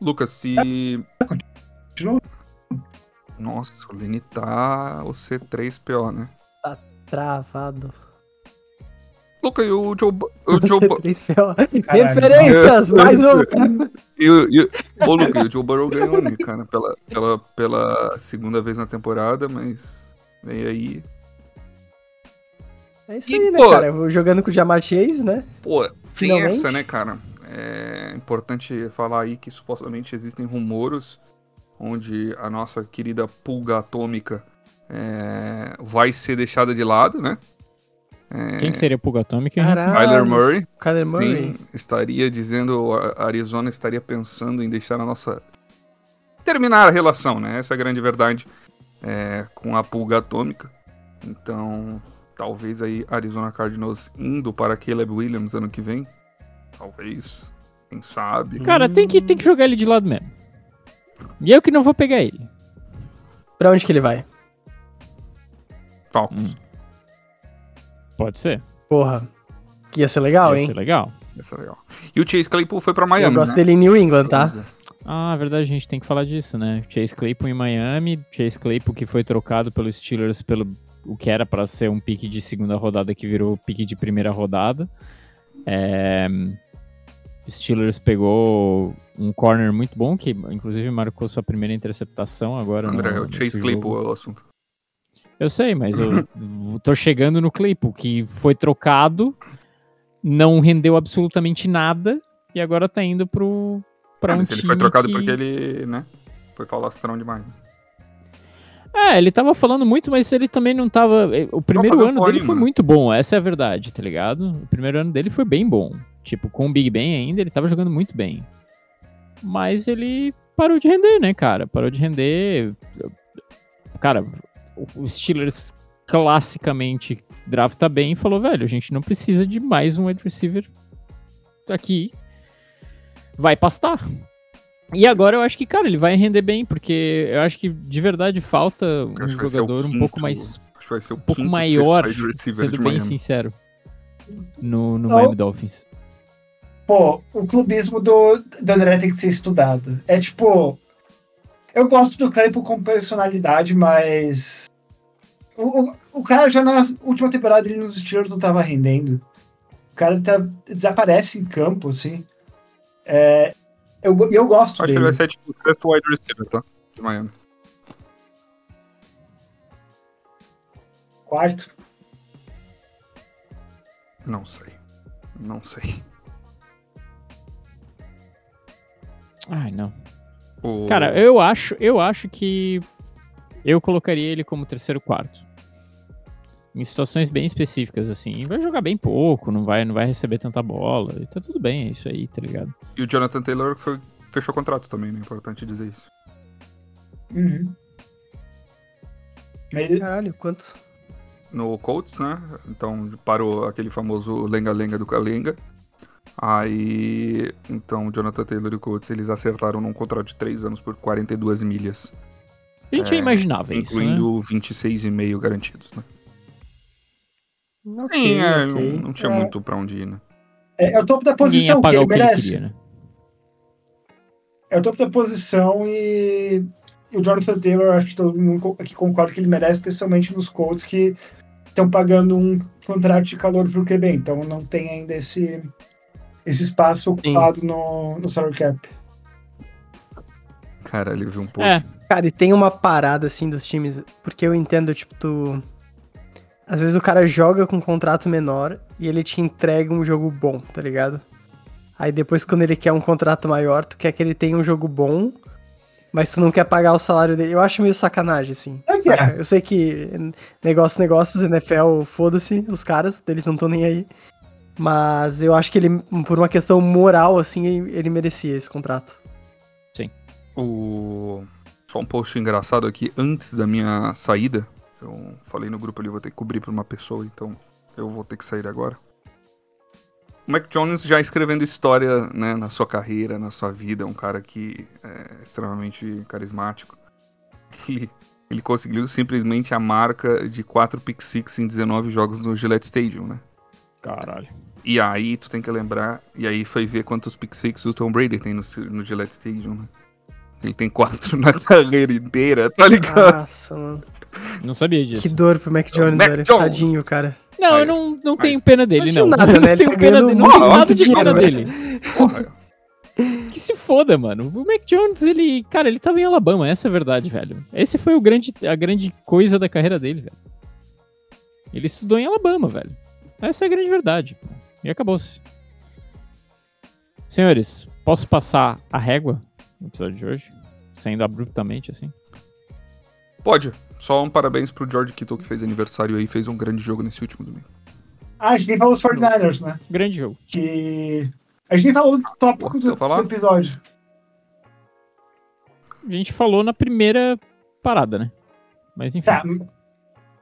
Lucas, se. Continua. Nossa, o Lenny tá o C3PO, né? Travado. Lucas, e o Joe. O Joe Bu- C3PO. Caralho. Referências, mais um. e o, e Ô, Lucas, e o Joe Burrow ganhou, né, cara? Pela, pela, pela segunda vez na temporada, mas. Vem aí. É isso E, aí, né, pô- cara? Eu vou jogando com o Jamar Chase, né? Pô, tem Finalmente. essa, né, cara? É importante falar aí que supostamente existem rumores onde a nossa querida pulga atômica é, vai ser deixada de lado, né? Quem que seria Pulga Atômica? Caralho. Kyler Murray. Kyler Murray. Sim, estaria dizendo, a Arizona estaria pensando em deixar a nossa. terminar a relação, né? Essa é a grande verdade é, com a pulga atômica. Então, talvez aí Arizona Cardinals indo para Caleb Williams ano que vem. Talvez. Quem sabe. Cara, tem que, tem que jogar ele de lado mesmo. E eu que não vou pegar ele. Pra onde que ele vai? Falcons. Pode ser. Porra. Que ia ser legal, Ia hein? ser legal. Essa é legal. E o Chase Claypool foi pra Eu Miami. gosto né? dele em New England, tá? Ver. Ah, verdade, a gente tem que falar disso, né? Chase Claypool em Miami, Chase Claypool que foi trocado pelos Steelers pelo o que era pra ser um pique de segunda rodada que virou pique de primeira rodada. É, Steelers pegou um corner muito bom que inclusive marcou sua primeira interceptação agora. André, no, o Chase nesse Claypool jogo. é o assunto. Eu sei, mas eu tô chegando no Claypool que foi trocado, não rendeu absolutamente nada e agora tá indo pro para Ah, um mas ele foi trocado que... porque ele, né? Foi falastrão demais. Né? É, ele tava falando muito, mas ele também não tava. eh, O primeiro ano dele foi nenhuma. muito bom, essa é a verdade, tá ligado? O primeiro ano dele foi bem bom. Tipo, com o Big Ben ainda, ele tava jogando muito bem. Mas ele parou de render, né, cara? Parou de render. Cara, o Steelers classicamente drafta bem e falou, velho, a gente não precisa de mais um wide receiver aqui. Vai pastar. E agora eu acho que, cara, ele vai render bem, porque eu acho que de verdade falta um jogador um quinto- pouco mais. Acho que vai ser o um pouco quinto, maior, sendo bem Miami. sincero. No, no Não. Miami Dolphins. Pô, o clubismo do, do André tem que ser estudado. É tipo. Eu gosto do Claypool como personalidade, mas. O, o, o cara já na última temporada ele nos Steelers não tava rendendo. O cara tá, desaparece em campo, assim. É, eu, eu gosto Acho que dele. ele vai ser tipo o sexto wide receiver, tá? De Miami. Quarto. Não sei. Não sei. Ai, não. O... Cara, eu acho, eu acho que eu colocaria ele como terceiro quarto. Em situações bem específicas, assim. Vai jogar bem pouco, não vai, não vai receber tanta bola. E tá tudo bem, é isso aí, tá ligado? E o Jonathan Taylor foi, fechou contrato também, né? Importante dizer isso. Uhum. Ele- Caralho, quanto? No Colts, né? Então parou aquele famoso lenga-lenga do Kalenga. Aí, então, o Jonathan Taylor e o Colts, eles acertaram num contrato de 3 anos por 42 milhas, A gente É, já imaginava isso, né? incluindo 26,5 garantidos, né? Ok, Sim, é, ok. não, não tinha É. muito pra onde ir, né? é, é o topo da posição que ele o que ele merece. queria, né? É o topo da posição e, e o Jonathan Taylor, acho que todo mundo aqui concorda que ele merece, especialmente nos Colts que estão pagando um contrato de calor pro QB, então não tem ainda esse, esse espaço ocupado no, no salary cap. Cara, ele viu um post. É, Cara, e tem uma parada assim dos times, porque eu entendo, tipo, tu. Às vezes o cara joga com um contrato menor e ele te entrega um jogo bom, tá ligado? Aí depois, quando ele quer um contrato maior, tu quer que ele tenha um jogo bom, mas tu não quer pagar o salário dele. Eu acho meio sacanagem, assim. É é. Eu sei que negócio, negócios, NFL, foda-se os caras, eles não estão nem aí. Mas eu acho que ele, por uma questão moral, assim, ele merecia esse contrato. O... Só um post engraçado aqui, antes da minha saída, eu falei no grupo ali, vou ter que cobrir pra uma pessoa, então eu vou ter que sair agora. O Mac Jones já escrevendo história né, na sua carreira, na sua vida, um cara que é extremamente carismático. Ele, ele conseguiu simplesmente a marca de 4 pick six em 19 jogos no Gillette Stadium, né? caralho. E aí tu tem que lembrar, e aí foi ver quantos pick six o Tom Brady tem no, no Gillette Stadium, né? Ele tem quatro [laughs] na carreira inteira, tá ligado? Nossa, mano. Não sabia disso. Que dor pro Mac Jones, Mac velho. Jones. Tadinho, cara. Não, eu Mas- não, não mas- tenho pena dele, Não nada, [laughs] né? Não Ele tenho tá pena dele, não tenho nada de dinheiro, pena velho. dele. Porra, Que se foda, mano. O Mac Jones, ele. Cara, ele tava em Alabama, essa é a verdade, velho. Esse foi o grande, a grande coisa da carreira dele, velho. Ele estudou em Alabama, velho. Essa é a grande verdade. E acabou-se. Senhores, posso passar a régua no episódio de hoje? Saindo abruptamente, assim? Pode, Só um parabéns pro George Kittle que fez aniversário aí, fez um grande jogo nesse último domingo. Ah, a gente nem falou dos 49ers, né? Grande jogo. Que. A gente nem falou do tópico do, falar? do episódio. A gente falou na primeira parada, né? Mas enfim. Tá.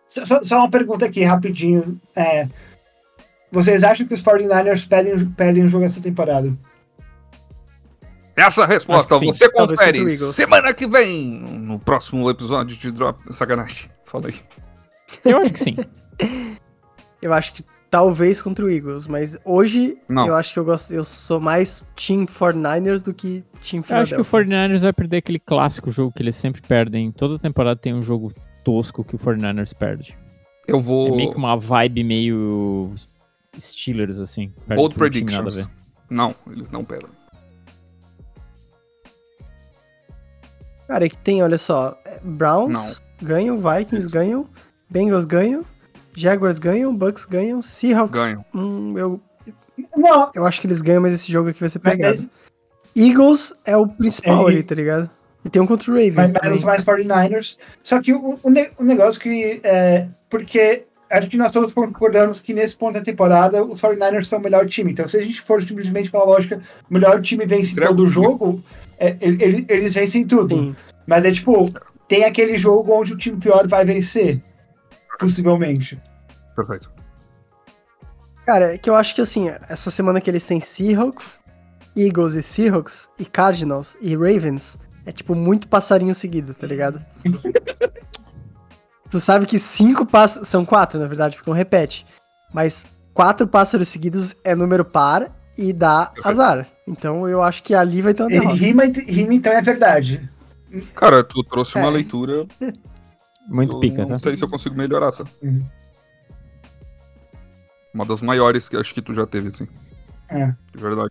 Só, só- só uma pergunta aqui, rapidinho. É, vocês acham que os 49ers perdem, perdem o jogo essa temporada? Essa resposta sim. você confere semana que vem, no próximo episódio de Drop. Sacanagem. Fala aí. Eu acho que sim. [laughs] Eu acho que talvez contra o Eagles, mas hoje Não. eu acho que eu gosto, eu sou mais Team 49ers do que Team Eu acho que o Philadelphia. 49ers vai perder aquele clássico jogo que eles sempre perdem. Toda temporada tem um jogo tosco que o 49ers perde. Eu É vou. meio que uma vibe meio Steelers, assim. Bold predictions. ver. Não, eles não perdem. Cara, é que tem, olha só, é, Browns Não. ganham, Vikings Isso. ganham, Bengals ganham, Jaguars ganham, Bucks ganham, Seahawks. Ganham. Hum, eu, Não, eu acho que eles ganham, mas esse jogo aqui vai ser Mas- pegado. Eagles é o principal É, ali, tá ligado? E tem um contra o Ravens mas, mas os mais 49ers. Só que o, o, ne- o negócio que. É, porque acho que nós todos concordamos que nesse ponto da temporada os 49ers são o melhor time. Então, se a gente for simplesmente pela lógica, o melhor time vence Grego. todo o jogo, é, ele- ele- eles vencem tudo. Sim. Mas é tipo, tem aquele jogo onde o time pior vai vencer. Possivelmente. Perfeito. Cara, é que eu acho que assim, essa semana que eles têm Seahawks, Eagles e Seahawks, e Cardinals e Ravens, é tipo muito passarinho seguido, tá ligado? [laughs] tu sabe que cinco pássaros. São quatro, na verdade, porque um repete. Mas quatro pássaros seguidos é número par e dá Perfeito. azar. Então eu acho que ali vai ter uma derrota. rima, rima, então é verdade. Cara, tu trouxe uma É. leitura. [laughs] Muito eu pica, não tá? sei se eu consigo melhorar, tá? Uhum. Uma das maiores que acho que tu já teve, assim. É. De verdade.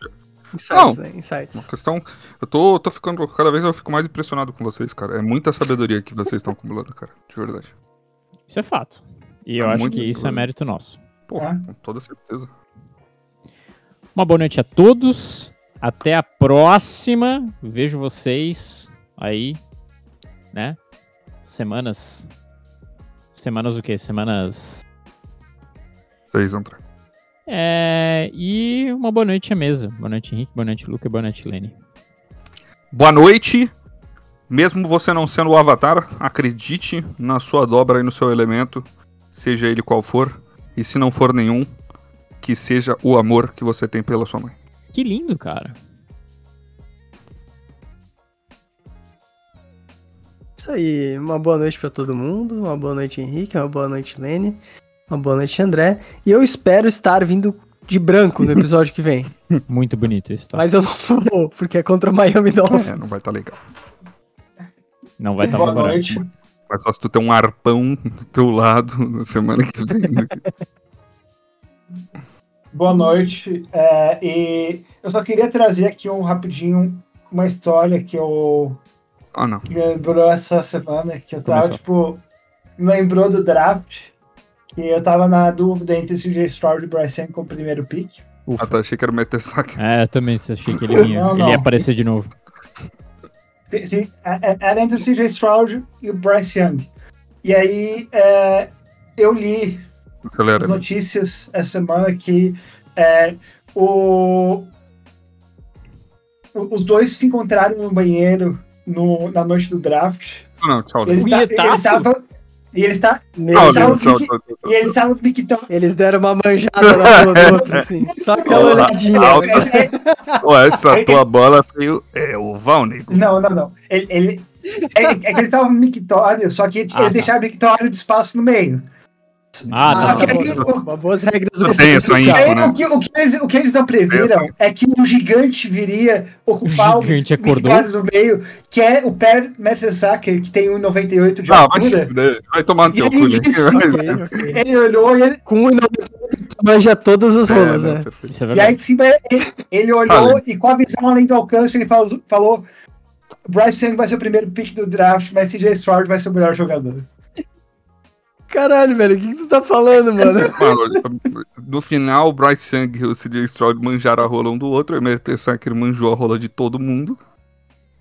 Insights, né? Insights. Uma questão. Eu tô, tô ficando. Cada vez eu fico mais impressionado com vocês, cara. É muita sabedoria que vocês estão acumulando, cara. De verdade. Isso é fato. E É eu acho que isso é mérito nosso. Pô, É. com toda certeza. Uma boa noite a todos. Até a próxima. Vejo vocês aí, né? Semanas. Semanas o quê? Semanas. Vocês, André. É. E uma boa noite à mesa. Boa noite, Henrique. Boa noite, Luca. Boa noite, Lene. Boa noite. Mesmo você não sendo o Avatar, acredite na sua dobra e no seu elemento, seja ele qual for. E se não for nenhum, que seja o amor que você tem pela sua mãe. Que lindo, cara. Isso aí, uma boa noite pra todo mundo, uma boa noite Henrique, uma boa noite Lene, uma boa noite André. E eu espero estar vindo de branco no episódio que vem. [laughs] Muito bonito isso, tá? Mas eu não vou, porque é contra o Miami Dolphins. É, não vai estar legal. Não vai estar Boa favorável. noite. Mas só se tu ter um arpão do teu lado na semana que vem. [laughs] Boa noite. É, e eu só queria trazer aqui um rapidinho uma história que eu ah, não. me lembrou essa semana, que eu tava, Começou. tipo, me lembrou do draft, que eu tava na dúvida entre CJ Stroud e Bryce Young como primeiro pick. Ufa. Ah, tá. Achei que era meter saque. É, eu também achei que ele, [laughs] vinha, Não, ele não. ia aparecer de novo. Sim, é- é- era entre o CJ Stroud e o Bryce Young. E aí é, eu li Acelera. as notícias essa semana que é, o, o- os dois se encontraram no banheiro no- na noite do draft. Ah, não, tchau. E eles, Léo. E eles Tchau, eles e eles estavam. Eles deram uma manjada na bola do outro, [laughs] assim. Só aquela olhadinha. né? Pô, essa tua bola foi o. É o Valnico. Não, não, não. Ele, ele- é, é que eles estavam no mictório, só que Ah, eles tá. deixaram o mictório de espaço no meio. Ah, Ah, tá bom. Uma boas regras do Eu tenho social. né? o, que, o que eles, o que eles não previram é que um gigante viria ocupar O gigante do meio, que é o Per Mertesacker, que tem 1,98 de vai se altura. fuder. Vai tomar no teu ele cu, né? Ele olhou e ele, Com um e manja todas as É, rolas, não, né? é E aí, sim, ele, ele olhou e com a visão além do alcance, ele falou, falou Bryce Young vai ser o primeiro pick do draft, mas CJ Stroud vai ser o melhor jogador. Caralho, velho, o que, que tu tá falando, mano? Mano, no final, o Bryce Young e o CJ Stroud manjaram a rola um do outro, o Emerter Sacker manjou a rola de todo mundo.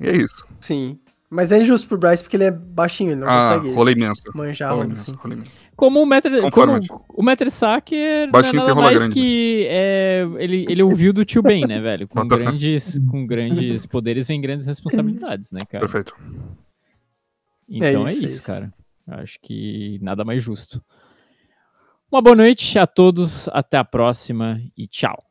E é isso. Sim. Mas é injusto pro Bryce porque ele é baixinho, ele não Ah, consegue rolê imensa. manjar rola, imensa, assim. rolê imensa. Como o Metro, Conforme. como o Metro Sacker não é Baixinho nada tem rola mais grande. que é, ele, ele ouviu do tio Ben, né, velho? Com Bota grandes, com grandes poderes vem grandes responsabilidades, né, cara? Perfeito. Então é isso, isso, é isso. cara. Acho que nada mais justo. Uma boa noite a todos, até a próxima e tchau.